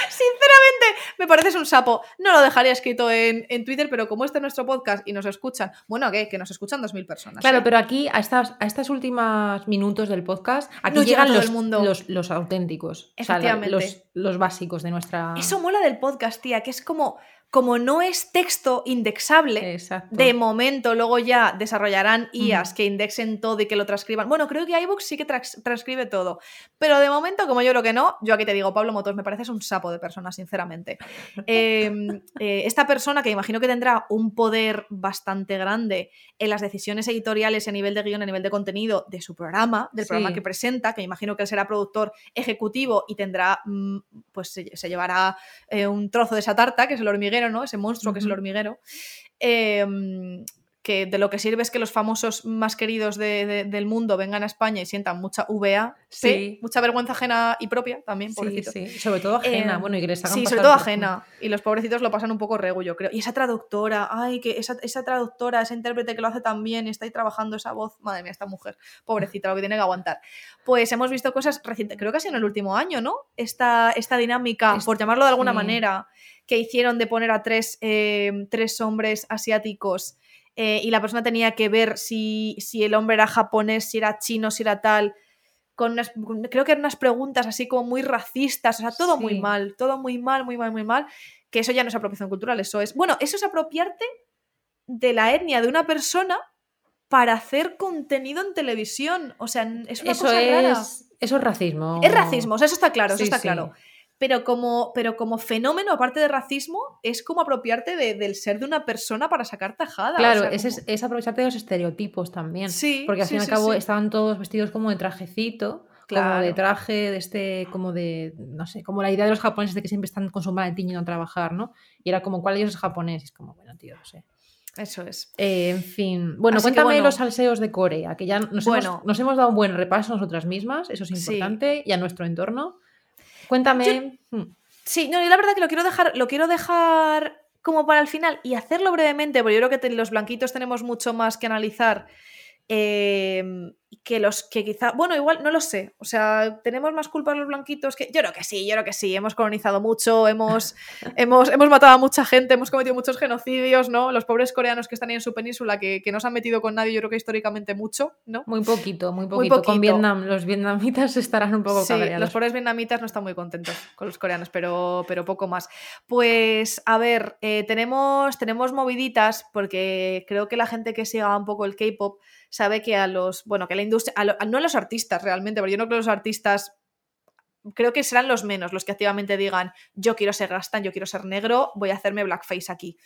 Sinceramente, me pareces un sapo. No lo dejaría escrito en, en Twitter, pero como este es nuestro podcast y nos escuchan, bueno, ¿qué? Que nos escuchan 2.000 personas. Claro, ¿eh? pero aquí, a estas, a estas últimas minutos del podcast, aquí llegan los, mundo. los, los auténticos. O sea, la- Efectivamente. los, los básicos de nuestra. Eso mola del podcast, tía, que es como, como no es texto indexable. Exacto. De momento, luego ya desarrollarán IAs que indexen todo y que lo transcriban. Bueno, creo que iVoox sí que trans- transcribe todo. Pero de momento, como yo creo que no, yo aquí te digo, Pablo Motos, me pareces un sapo de persona, sinceramente. Eh, eh, esta persona que imagino que tendrá un poder bastante grande en las decisiones editoriales a nivel de guion, a nivel de contenido de su programa, del programa que presenta, que imagino que él será productor ejecutivo y tendrá, mm, pues se, se llevará eh, un trozo de esa tarta, que es el hormiguero, ¿no? Ese monstruo que es el hormiguero. Em, que de lo que sirve es que los famosos más queridos de- de- del mundo vengan a España y sientan mucha VA, Sí. mucha vergüenza ajena y propia también, pobrecito. sí. Sobre todo ajena. Eh, bueno, y que les hagan Sí, pasar sobre todo por- ajena. Y los pobrecitos lo pasan un poco regu, yo creo. Y esa traductora, ay, que esa, esa traductora, esa intérprete que lo hace tan bien está ahí trabajando esa voz, madre mía, esta mujer, pobrecita, lo que tiene que aguantar. Pues hemos visto cosas recientes, creo que ha sido en el último año, ¿no? Esta, esta dinámica, por llamarlo de alguna manera, que hicieron de poner a tres, eh, tres hombres asiáticos eh, y la persona tenía que ver si, si el hombre era japonés, si era chino, si era tal. Con unas, creo que eran unas preguntas así como muy racistas, o sea, todo muy mal, todo muy mal, muy mal, muy mal. Que eso ya no es apropiación cultural, eso es. Bueno, eso es apropiarte de la etnia de una persona para hacer contenido en televisión. O sea, es una Eso cosa rara. es, eso es racismo. Es racismo, o sea, eso está claro, eso está sí. claro. Pero como, pero como fenómeno, aparte de racismo, es como apropiarte de- del ser de una persona para sacar tajada. o Claro, sea, es, como- es, aprovecharte de los estereotipos también. Sí, Porque al sí, fin y al cabo sí. estaban todos vestidos como de trajecito, como de traje, de este, como de, no sé, como la idea de los japoneses de que siempre están con su maletín yendo a trabajar, ¿no? Y era como, ¿cuál de ellos es japonés? Y es como, bueno, tío, no sé. Eso es. Eh, en fin, bueno, Así cuéntame bueno. los salseos de Corea, que ya nos, Bueno. hemos, nos hemos dado un buen repaso a nosotras mismas, eso es Sí. importante, y a nuestro entorno. Cuéntame. hmm, Sí, no, yo la verdad que lo quiero dejar, lo quiero dejar como para el final y hacerlo brevemente, porque yo creo que te- los blanquitos tenemos mucho más que analizar eh, que los que quizá, bueno, igual no lo sé, o sea, tenemos más culpa los blanquitos que yo creo que sí, yo creo que sí, hemos colonizado mucho, hemos, hemos, hemos matado a mucha gente, hemos cometido muchos genocidios, ¿no? Los pobres coreanos que están ahí en su península, que, que no se han metido con nadie, yo creo que históricamente mucho, ¿no? Muy poquito, muy poquito. poquito. Con Vietnam, los vietnamitas estarán un poco Sí, cabreados. los pobres vietnamitas no están muy contentos con los coreanos, pero, pero poco más. Pues, a ver, eh, tenemos, tenemos moviditas, porque creo que la gente que siga un poco el K-pop sabe que a los, bueno, que la industria, no a los artistas realmente, porque yo no creo que los artistas, creo que serán los menos los que activamente digan, yo quiero ser Rastan, yo quiero ser negro, voy a hacerme blackface aquí.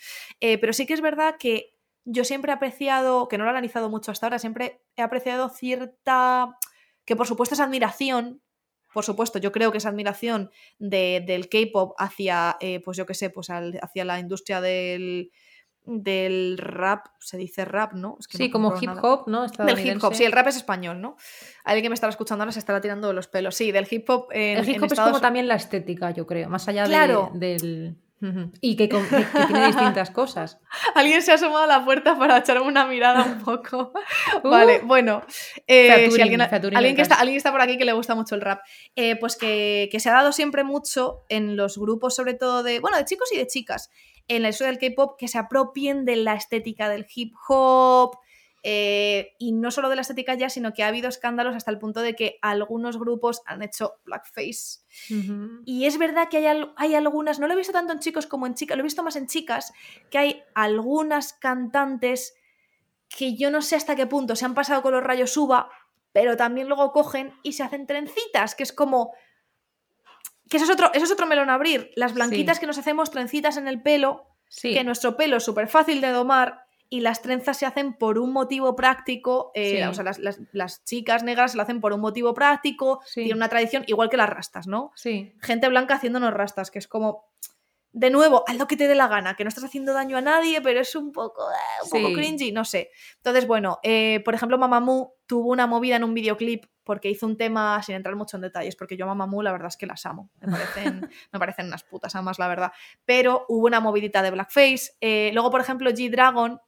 Eh, pero sí que es verdad que yo siempre he apreciado, que no lo he analizado mucho hasta ahora, siempre he apreciado cierta, que por supuesto es admiración por supuesto, yo creo que esa admiración del K-pop hacia, eh, pues yo qué sé, pues hacia la industria del, del rap, se dice rap, ¿no? sí, como hip hop, ¿no? Del hip hop, sí, el rap es español, ¿no? Alguien que me estará escuchando ahora se estará tirando los pelos. Sí, del hip hop. En, el hip hop es como también la estética, yo creo, más allá del. Y que, tiene distintas cosas. Alguien se ha asomado a la puerta para echarme una mirada un poco. vale, uh. bueno. Eh, si alguien, alguien, que está, alguien está por aquí que le gusta mucho el rap. Eh, pues que, que, se ha dado siempre mucho en los grupos, sobre todo de. Bueno, de chicos y de chicas en la historia del K-pop que se apropien de la estética del hip hop. Eh, y no solo de la estética ya, sino que ha habido escándalos hasta el punto de que algunos grupos han hecho blackface. Y es verdad que hay, hay, algunas, no lo he visto tanto en chicos como en chicas, lo he visto más en chicas, que hay algunas cantantes que yo no sé hasta qué punto se han pasado con los rayos uva, pero también luego cogen y se hacen trencitas, que es como, que eso es otro, eso es otro melón a abrir. Las blanquitas que nos hacemos trencitas en el pelo, que nuestro pelo es súper fácil de domar y las trenzas se hacen por un motivo práctico. Eh, o sea, las, chicas negras se lo hacen por un motivo práctico, tiene una tradición, igual que las rastas, ¿no? Sí. Gente blanca haciéndonos rastas, que es como de nuevo, haz lo que te dé la gana, que no estás haciendo daño a nadie, pero es un poco, eh, un poco cringy, no sé. Entonces, bueno, eh, por ejemplo, Mamamoo tuvo una movida en un videoclip porque hizo un tema, sin entrar mucho en detalles, porque yo a Mamamoo la verdad es que las amo, me parecen, me parecen unas putas amas, la verdad. Pero hubo una movidita de blackface. Eh, luego, por ejemplo, G-Dragon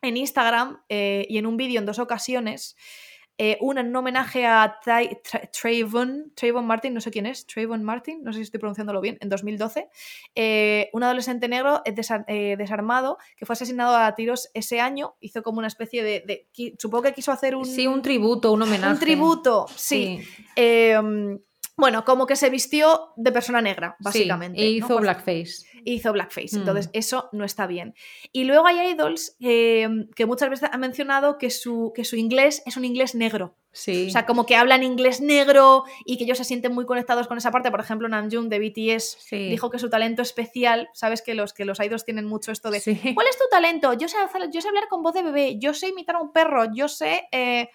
en Instagram y en un vídeo en dos ocasiones eh, una en un homenaje a Trayvon, Trayvon Martin, no sé quién es, Trayvon Martin, no sé si estoy pronunciándolo bien, en 2012, eh, un adolescente negro eh, desarmado que fue asesinado a tiros ese año, hizo como una especie de, supongo que quiso hacer un... Sí, un tributo, un homenaje. Un tributo, sí. Em, bueno, como que se vistió de persona negra, básicamente. e hizo pues blackface. Hizo blackface. Mm. Entonces, eso no está bien. Y luego hay idols em, que muchas veces han mencionado que su, que su inglés es un inglés negro. Sí. O sea, como que hablan inglés negro y que ellos se sienten muy conectados con esa parte. Por ejemplo, Namjoon de BTS dijo que su talento especial, sabes que los, que los idols tienen mucho esto de ¿cuál es tu talento? Yo sé, yo sé hablar con voz de bebé, yo sé imitar a un perro, yo sé. Eh,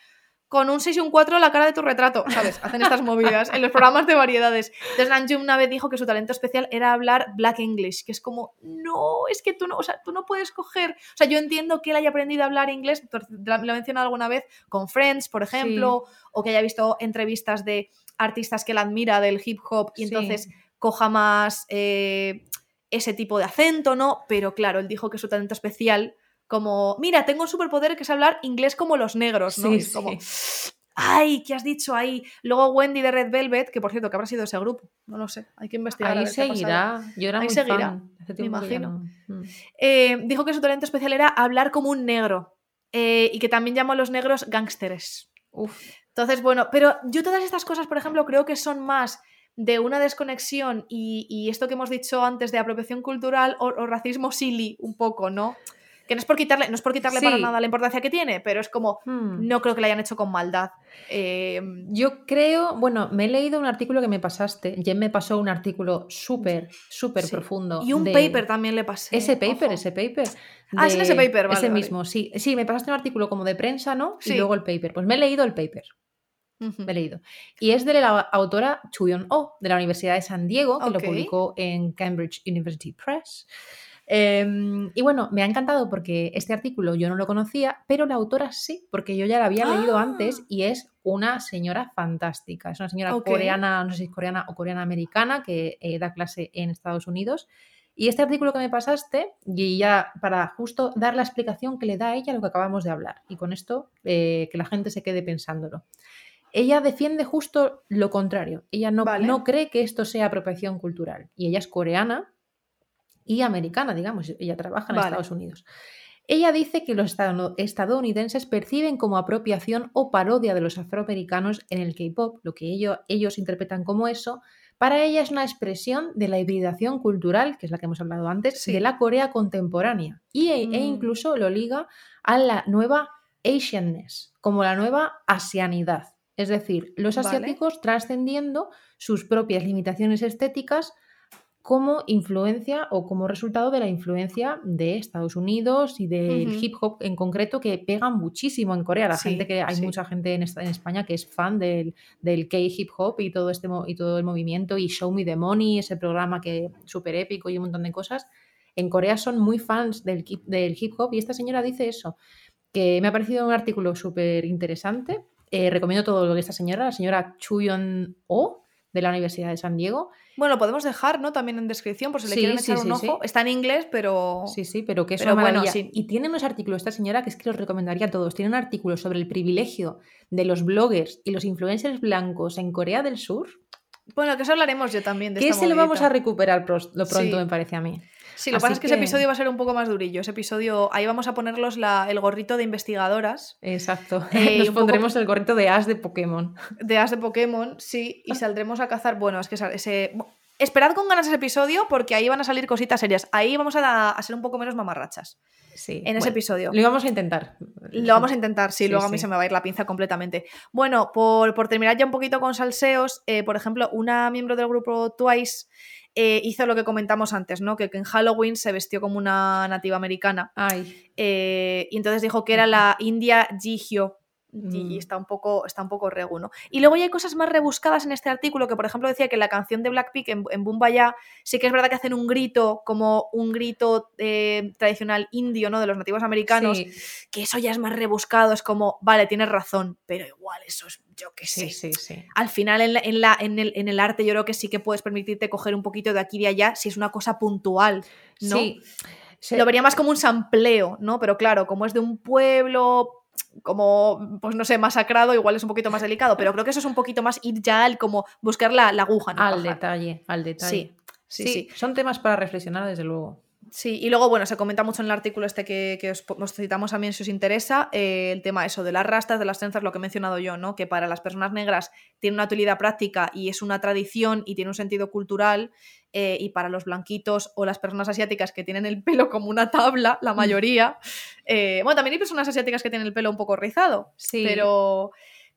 con un 6 y un 4 la cara de tu retrato, ¿sabes? Hacen estas movidas en los programas de variedades. Entonces una vez dijo que su talento especial era hablar Black English, que es como, no, es que tú no, o sea, tú no puedes coger, o sea, yo entiendo que él haya aprendido a hablar inglés, lo he mencionado alguna vez con Friends, por ejemplo, o que haya visto entrevistas de artistas que él admira del hip hop y entonces coja más eh, ese tipo de acento, ¿no? Pero claro, él dijo que su talento especial como, mira, tengo un superpoder que es hablar inglés como los negros, ¿no? es como, ¡ay! ¿Qué has dicho ahí? Luego Wendy de Red Velvet, que por cierto, que habrá sido ese grupo, no lo sé, hay que investigar. Ahí seguirá, yo era ahí muy seguirá, me imagino. Mm. Eh, dijo que su talento especial era hablar como un negro eh, y que también llamó a los negros gángsteres. Entonces, bueno, pero yo todas estas cosas, por ejemplo, creo que son más de una desconexión y, esto que hemos dicho antes de apropiación cultural o, o racismo silly un poco, ¿no? Que no es por quitarle, no es por quitarle para nada la importancia que tiene, pero es como, hmm. no creo que la hayan hecho con maldad. Em, yo creo, bueno, me he leído un artículo que me pasaste. Jen me pasó un artículo súper, súper profundo. Y un paper también le pasé. Ese paper, ese paper. ah, es ese paper, vale. Ese mismo, sí. Sí, me pasaste un artículo como de prensa, ¿no? Y luego el paper. Pues me he leído el paper. Me he leído. Y es de la autora Chuyon Oh, de la Universidad de San Diego, que lo publicó en Cambridge University Press. Em, y bueno, me ha encantado porque este artículo yo no lo conocía, pero la autora sí, porque yo ya la había leído antes ¡Ah! y es una señora fantástica. Es una señora coreana, no sé si es coreana o coreana americana, que eh, da clase en Estados Unidos. Y este artículo que me pasaste, y ya para justo dar la explicación que le da a ella lo que acabamos de hablar, y con esto eh, que la gente se quede pensándolo. Ella defiende justo lo contrario. Ella no, no cree que esto sea apropiación cultural. Y ella es coreana, y americana, digamos, ella trabaja en Estados Unidos. Ella dice que los estadounidenses perciben como apropiación o parodia de los afroamericanos en el K-pop, lo que ellos, ellos interpretan como eso. Para ella es una expresión de la hibridación cultural, que es la que hemos hablado antes, de la Corea contemporánea. Y, e, e mm. incluso lo liga a la nueva Asianness, como la nueva asianidad. Es decir, los asiáticos trascendiendo sus propias limitaciones estéticas como influencia o como resultado de la influencia de Estados Unidos y del hip hop en concreto que pega muchísimo en Corea. La Sí, gente que hay sí. mucha gente en, España que es fan del, del K-hip hop y todo este y todo el movimiento y Show Me the Money, ese programa que súper épico y un montón de cosas. En Corea son muy fans del, del hip hop y esta señora dice eso, que me ha parecido un artículo súper interesante. Eh, recomiendo todo lo que esta señora, la señora Chuyon O, de la Universidad de San Diego, Bueno, lo podemos dejar, ¿no? También en descripción, por si le Sí, quieren sí, echar un ojo. Está en inglés, pero. Sí, sí, pero que es Pero una bueno. Y tiene unos artículos esta señora que es que los recomendaría a todos. Tiene un artículo sobre el privilegio de los bloggers y los influencers blancos en Corea del Sur, Bueno, que eso hablaremos yo también de que esta se lo vamos a recuperar lo pronto, me parece a mí. Sí, lo que Así pasa es que, ese episodio va a ser un poco más durillo. Ese episodio, ahí vamos a ponerlos la- el gorrito de investigadoras Exacto. Eh, Nos poco- pondremos el gorrito de Ash de Pokémon. de As de Pokémon, sí, y saldremos a cazar. Bueno, es que ese. Esperad con ganas ese episodio porque ahí van a salir cositas serias. Ahí vamos a, a ser un poco menos mamarrachas. Sí. En ese episodio. Lo íbamos a intentar. Lo vamos a intentar, sí, Sí, luego a mí se me va a ir la pinza completamente. Bueno, por, por terminar ya un poquito con salseos, eh, por ejemplo, una miembro del grupo Twice eh, hizo lo que comentamos antes, ¿no? Que, que en Halloween se vestió como una nativa americana. Ay, eh, y entonces dijo que era la India Jihyo. Y Mm. está un poco, está un poco regu, ¿no? Y luego ya hay cosas más rebuscadas en este artículo, que por ejemplo decía que la canción de Blackpink en, en Bumbaya sí que es verdad que hacen un grito, como un grito eh, tradicional indio, ¿no? De los nativos americanos, sí, que eso ya es más rebuscado, es como, vale, tienes razón, pero igual eso es, yo qué sé. sí, sí, sí. Al final en, la- en, la- en el, en el arte yo creo que sí que puedes permitirte coger un poquito de aquí y de allá si es una cosa puntual, ¿no? Sí. Lo vería más como un sampleo, ¿no? Pero claro, como es de un pueblo como, pues no sé, masacrado, igual es un poquito más delicado, pero creo que eso es un poquito más ir ya al como buscar la, la aguja el al detalle, al detalle. Sí, sí, sí. Son temas para reflexionar, desde luego. Sí, y luego, bueno, se comenta mucho en el artículo este que, que os, citamos también si os interesa, eh, el tema eso de las rastas, de las trenzas, lo que he mencionado yo, ¿no? Que para las personas negras tiene una utilidad práctica y es una tradición y tiene un sentido cultural, eh, y para los blanquitos o las personas asiáticas que tienen el pelo como una tabla, la mayoría, eh, bueno, también hay personas asiáticas que tienen el pelo un poco rizado, Sí. pero,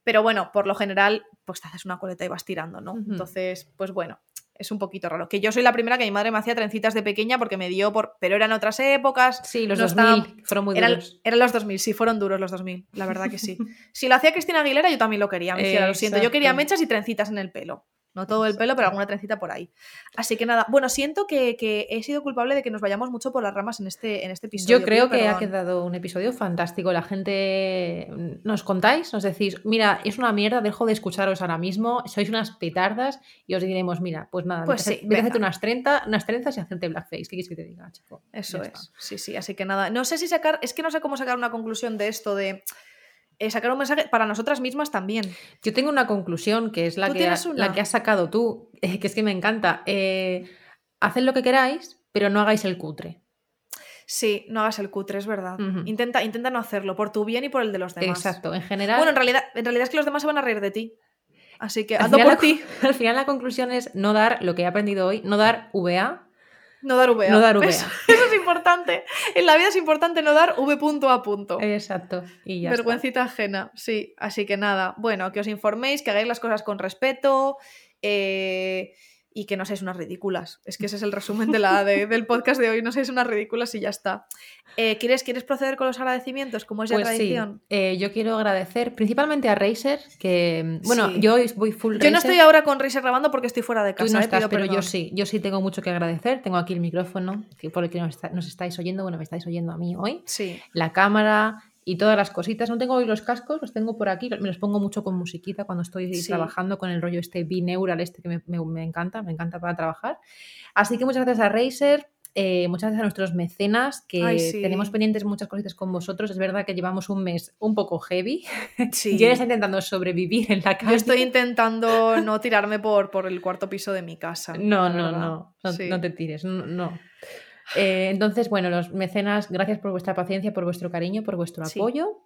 pero bueno, por lo general, pues te haces una coleta y vas tirando, ¿no? Entonces, pues bueno, es un poquito raro. Que yo soy la primera que mi madre me hacía trencitas de pequeña porque me dio por. Pero eran otras épocas. Sí, los no 2000 estaban- fueron muy Eran, duros. eran los 2000, sí, fueron duros los 2000, la verdad que sí. si lo hacía Cristina Aguilera, yo también lo quería, me hiciera, lo siento. Yo quería mechas y trencitas en el pelo. No todo el pelo, pero alguna trencita por ahí. Así que nada, bueno, siento que, que he sido culpable de que nos vayamos mucho por las ramas en este, en este episodio. Yo creo que ha quedado un episodio fantástico. La gente nos contáis, nos decís, mira, es una mierda, dejo de escucharos ahora mismo, sois unas petardas y os diremos, mira, pues nada, Pues sí, vete a hacerte unas, 30, unas trenzas y hacerte blackface. ¿Qué quieres que te diga, chico? Eso Ya es. está. Sí, sí, así que nada. No sé si sacar, es que no sé cómo sacar una conclusión de esto, de eh, sacar un mensaje para nosotras mismas también. Yo tengo una conclusión que es la, ¿Tú que, ha- la que has sacado tú, eh, que es que me encanta. Eh, haced lo que queráis, pero no hagáis el cutre. Sí, no hagas el cutre, es verdad. Intenta, intenta no hacerlo, por tu bien y por el de los demás. Exacto, en general. Bueno, en realidad, en realidad es que los demás se van a reír de ti. Así que por ti. al final la conclusión es no dar lo que he aprendido hoy, no dar VA. No dar VA. No dar VA. Eso, eso es importante. En la vida es importante no dar V punto a punto. Exacto. Y ya está. Vergüencita ajena, sí. Así que nada, bueno, que os informéis, que hagáis las cosas con respeto eh, y que no seáis unas ridículas. Es que ese es el resumen de la, de- del podcast de hoy, no seáis unas ridículas y ya está. Eh, ¿quieres, ¿Quieres proceder con los agradecimientos, como es Pues sí, tradición? eh, yo quiero agradecer principalmente a Razer, que bueno, Sí. yo hoy voy full Yo no estoy ahora con Razer grabando porque estoy fuera de Tú casa. no eh, estás, pero yo sí, yo sí tengo mucho que agradecer. Tengo aquí el micrófono, por el que nos, está- nos estáis oyendo, bueno, me estáis oyendo a mí hoy, Sí, la cámara y todas las cositas. No tengo hoy los cascos, los tengo por aquí, me los pongo mucho con musiquita cuando estoy Sí. trabajando con el rollo este binaural este que me, me- me encanta, me encanta para trabajar. Así que muchas gracias a Razer. eh, muchas gracias a nuestros mecenas que Ay, sí. tenemos pendientes muchas cositas con vosotros. Es verdad que llevamos un mes un poco heavy. sí. Jen está intentando sobrevivir en la calle. Yo estoy intentando no tirarme por, por el cuarto piso de mi casa. No, no, no, no, no te tires, no. no. Eh, entonces, bueno, los mecenas, gracias por vuestra paciencia, por vuestro cariño, por vuestro Sí. apoyo.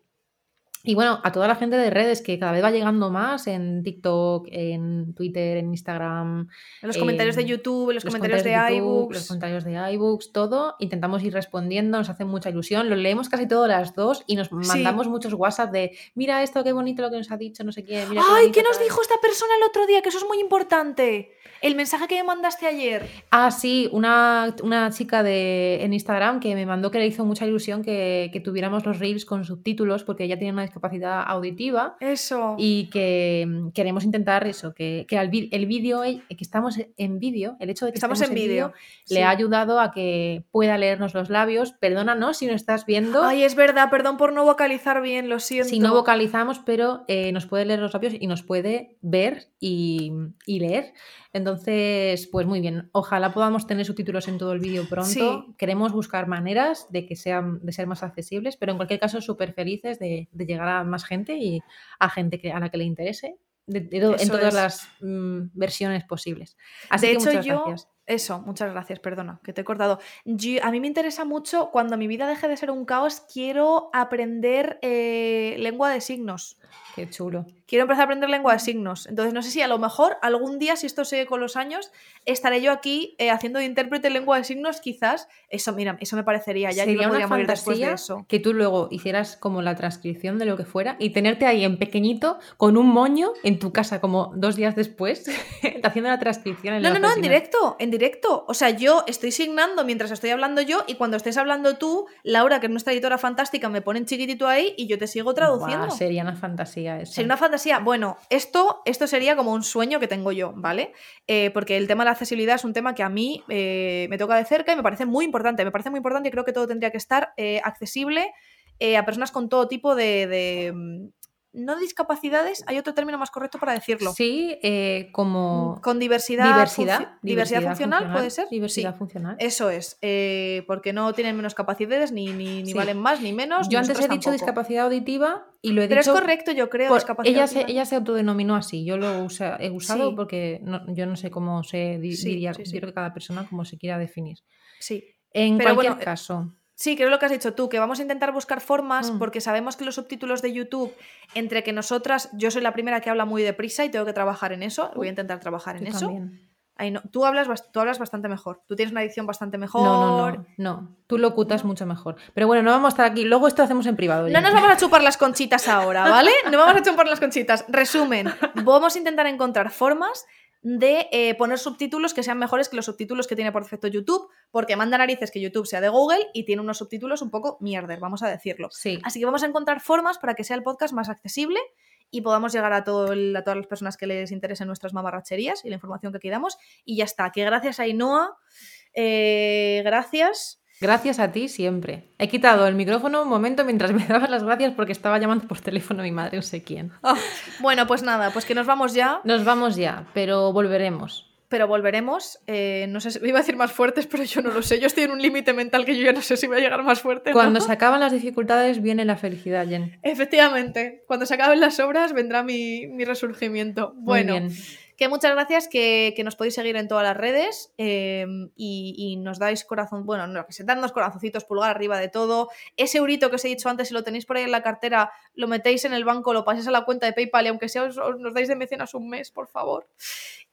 Y bueno, a toda la gente de redes que cada vez va llegando más en TikTok, en Twitter, en Instagram. En los comentarios de YouTube, en los, comentarios, de, YouTube, iBooks. Los comentarios de iBooks, todo. Intentamos ir respondiendo, nos hace mucha ilusión. Lo leemos casi todas las dos y nos mandamos muchos WhatsApp de mira esto, qué bonito lo que nos ha dicho, no sé qué. Mira ¡Ay, qué nos tal". dijo esta persona el otro día! Que eso es muy importante. El mensaje que me mandaste ayer. Ah, sí, una, una chica de, en Instagram que me mandó que le hizo mucha ilusión que, que tuviéramos los reels con subtítulos porque ella tiene una discapacidad auditiva Eso. y que mm, queremos intentar eso, que, que el vídeo, eh, que estamos en vídeo, el hecho de que Estamos en vídeo. le ha ayudado a que pueda leernos los labios. Perdónanos si no estás viendo, Ay, es verdad, perdón por no vocalizar bien, lo siento. si no vocalizamos, pero eh, nos puede leer los labios y nos puede ver y, y leer. Entonces, pues muy bien. Ojalá podamos tener subtítulos en todo el vídeo pronto. Sí. Queremos buscar maneras de que sean, de ser más accesibles, pero en cualquier caso, súper felices de, de llegar a más gente y a gente que, a la que le interese. de- de to- en todas es. las mm, versiones posibles. Así de que hecho, muchas yo. gracias. Eso, muchas gracias, perdona, que te he cortado. Yo- a mí me interesa mucho, cuando mi vida deje de ser un caos, quiero aprender eh, lengua de signos. Qué chulo. Quiero empezar a aprender lengua de signos. Entonces, no sé si a lo mejor algún día, si esto sigue con los años, estaré yo aquí eh, haciendo de intérprete en lengua de signos, quizás. Eso, mira, eso me parecería. Ya yo Sería me podría una morir después de fantasía eso. que tú luego hicieras como la transcripción de lo que fuera y tenerte ahí en pequeñito con un moño en tu casa como dos días después haciendo la transcripción. En No, no, no, en directo, en directo. O sea, yo estoy signando mientras estoy hablando yo y cuando estés hablando tú, Laura, que es nuestra editora fantástica, me pone en chiquitito ahí y yo te sigo traduciendo. Buah, sería una fantasía eso. Sería una fantasía. Bueno, esto, esto sería como un sueño que tengo yo, ¿vale? Eh, porque el tema de la accesibilidad es un tema que a mí eh, me toca de cerca y me parece muy importante. Me parece muy importante y creo que todo tendría que estar eh, accesible a personas con todo tipo de, de, mm, No discapacidades, hay otro término más correcto para decirlo. Sí, eh, como Con diversidad. diversidad, diversidad funcional, ¿puede ser? Diversidad Sí. funcional. Eso es, eh, porque no tienen menos capacidades, ni, ni, ni Sí. valen más, ni menos. Yo antes he dicho tampoco. discapacidad auditiva y lo he Pero es dicho. correcto, yo creo, discapacidad ella, se, auditiva. ella se autodenominó así. Yo lo usa- he usado Sí. porque no- yo no sé cómo se diría. creo que cada persona como se quiera definir. Sí. En Pero cualquier bueno, eh, caso. Sí, creo lo que has dicho tú, que vamos a intentar buscar formas, Mm. porque sabemos que los subtítulos de YouTube, entre que nosotras, yo soy la primera que habla muy deprisa y tengo que trabajar en eso, voy a intentar trabajar en yo eso. Ay, no, tú, hablas, tú hablas bastante mejor, tú tienes una dicción bastante mejor. No, no, no, no. Tú locutas mucho mejor. Pero bueno, no vamos a estar aquí. Luego esto hacemos en privado. No nos vamos a chupar las conchitas ahora, ¿vale? No vamos a chupar las conchitas. Resumen, vamos a intentar encontrar formas de eh, poner subtítulos que sean mejores que los subtítulos que tiene por defecto YouTube, porque manda narices que YouTube sea de Google y tiene unos subtítulos un poco mierder, vamos a decirlo. Sí. Así que vamos a encontrar formas para que sea el podcast más accesible y podamos llegar a, todo el- a todas las personas que les interesen nuestras mamarracherías y la información que aquí damos. Y ya está, que gracias a Ainhoa, eh, gracias. Gracias a ti siempre. He quitado el micrófono un momento mientras me dabas las gracias porque estaba llamando por teléfono a mi madre, no sé quién. Ah, bueno, pues nada, pues que nos vamos ya, Nos vamos ya, pero volveremos. pero volveremos. Eh, no sé si iba a decir más fuertes, pero yo no lo sé. Yo estoy en un límite mental que yo ya no sé si voy a llegar más fuerte. Cuando se acaban las dificultades viene la felicidad, Jen. Efectivamente, cuando se acaben las obras vendrá mi, mi resurgimiento. Muy Bueno, bien. Que muchas gracias, que, que nos podéis seguir en todas las redes eh, y, y nos dais corazón, bueno, no, que se dan dos corazoncitos, pulgar arriba de todo. Ese eurito que os he dicho antes, si lo tenéis por ahí en la cartera, lo metéis en el banco, lo paséis a la cuenta de PayPal y aunque sea os, os- nos dais de mecenas un mes, por favor.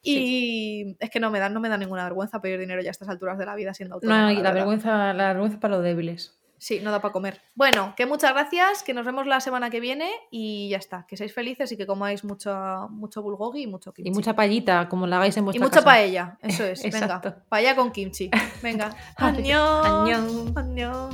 Y es que no me da, no me da ninguna vergüenza pedir dinero ya a estas alturas de la vida siendo autónoma. No, y la la vergüenza, la vergüenza para los débiles. Sí, no da para comer. Bueno, que muchas gracias, que nos vemos la semana que viene y ya está. Que seáis felices y que comáis mucho, mucho bulgogi y mucho kimchi. Y mucha payita, como la hagáis en Y vuestra mucha casa. paella, eso es. Venga, paella con kimchi. Venga. Añón. Añón.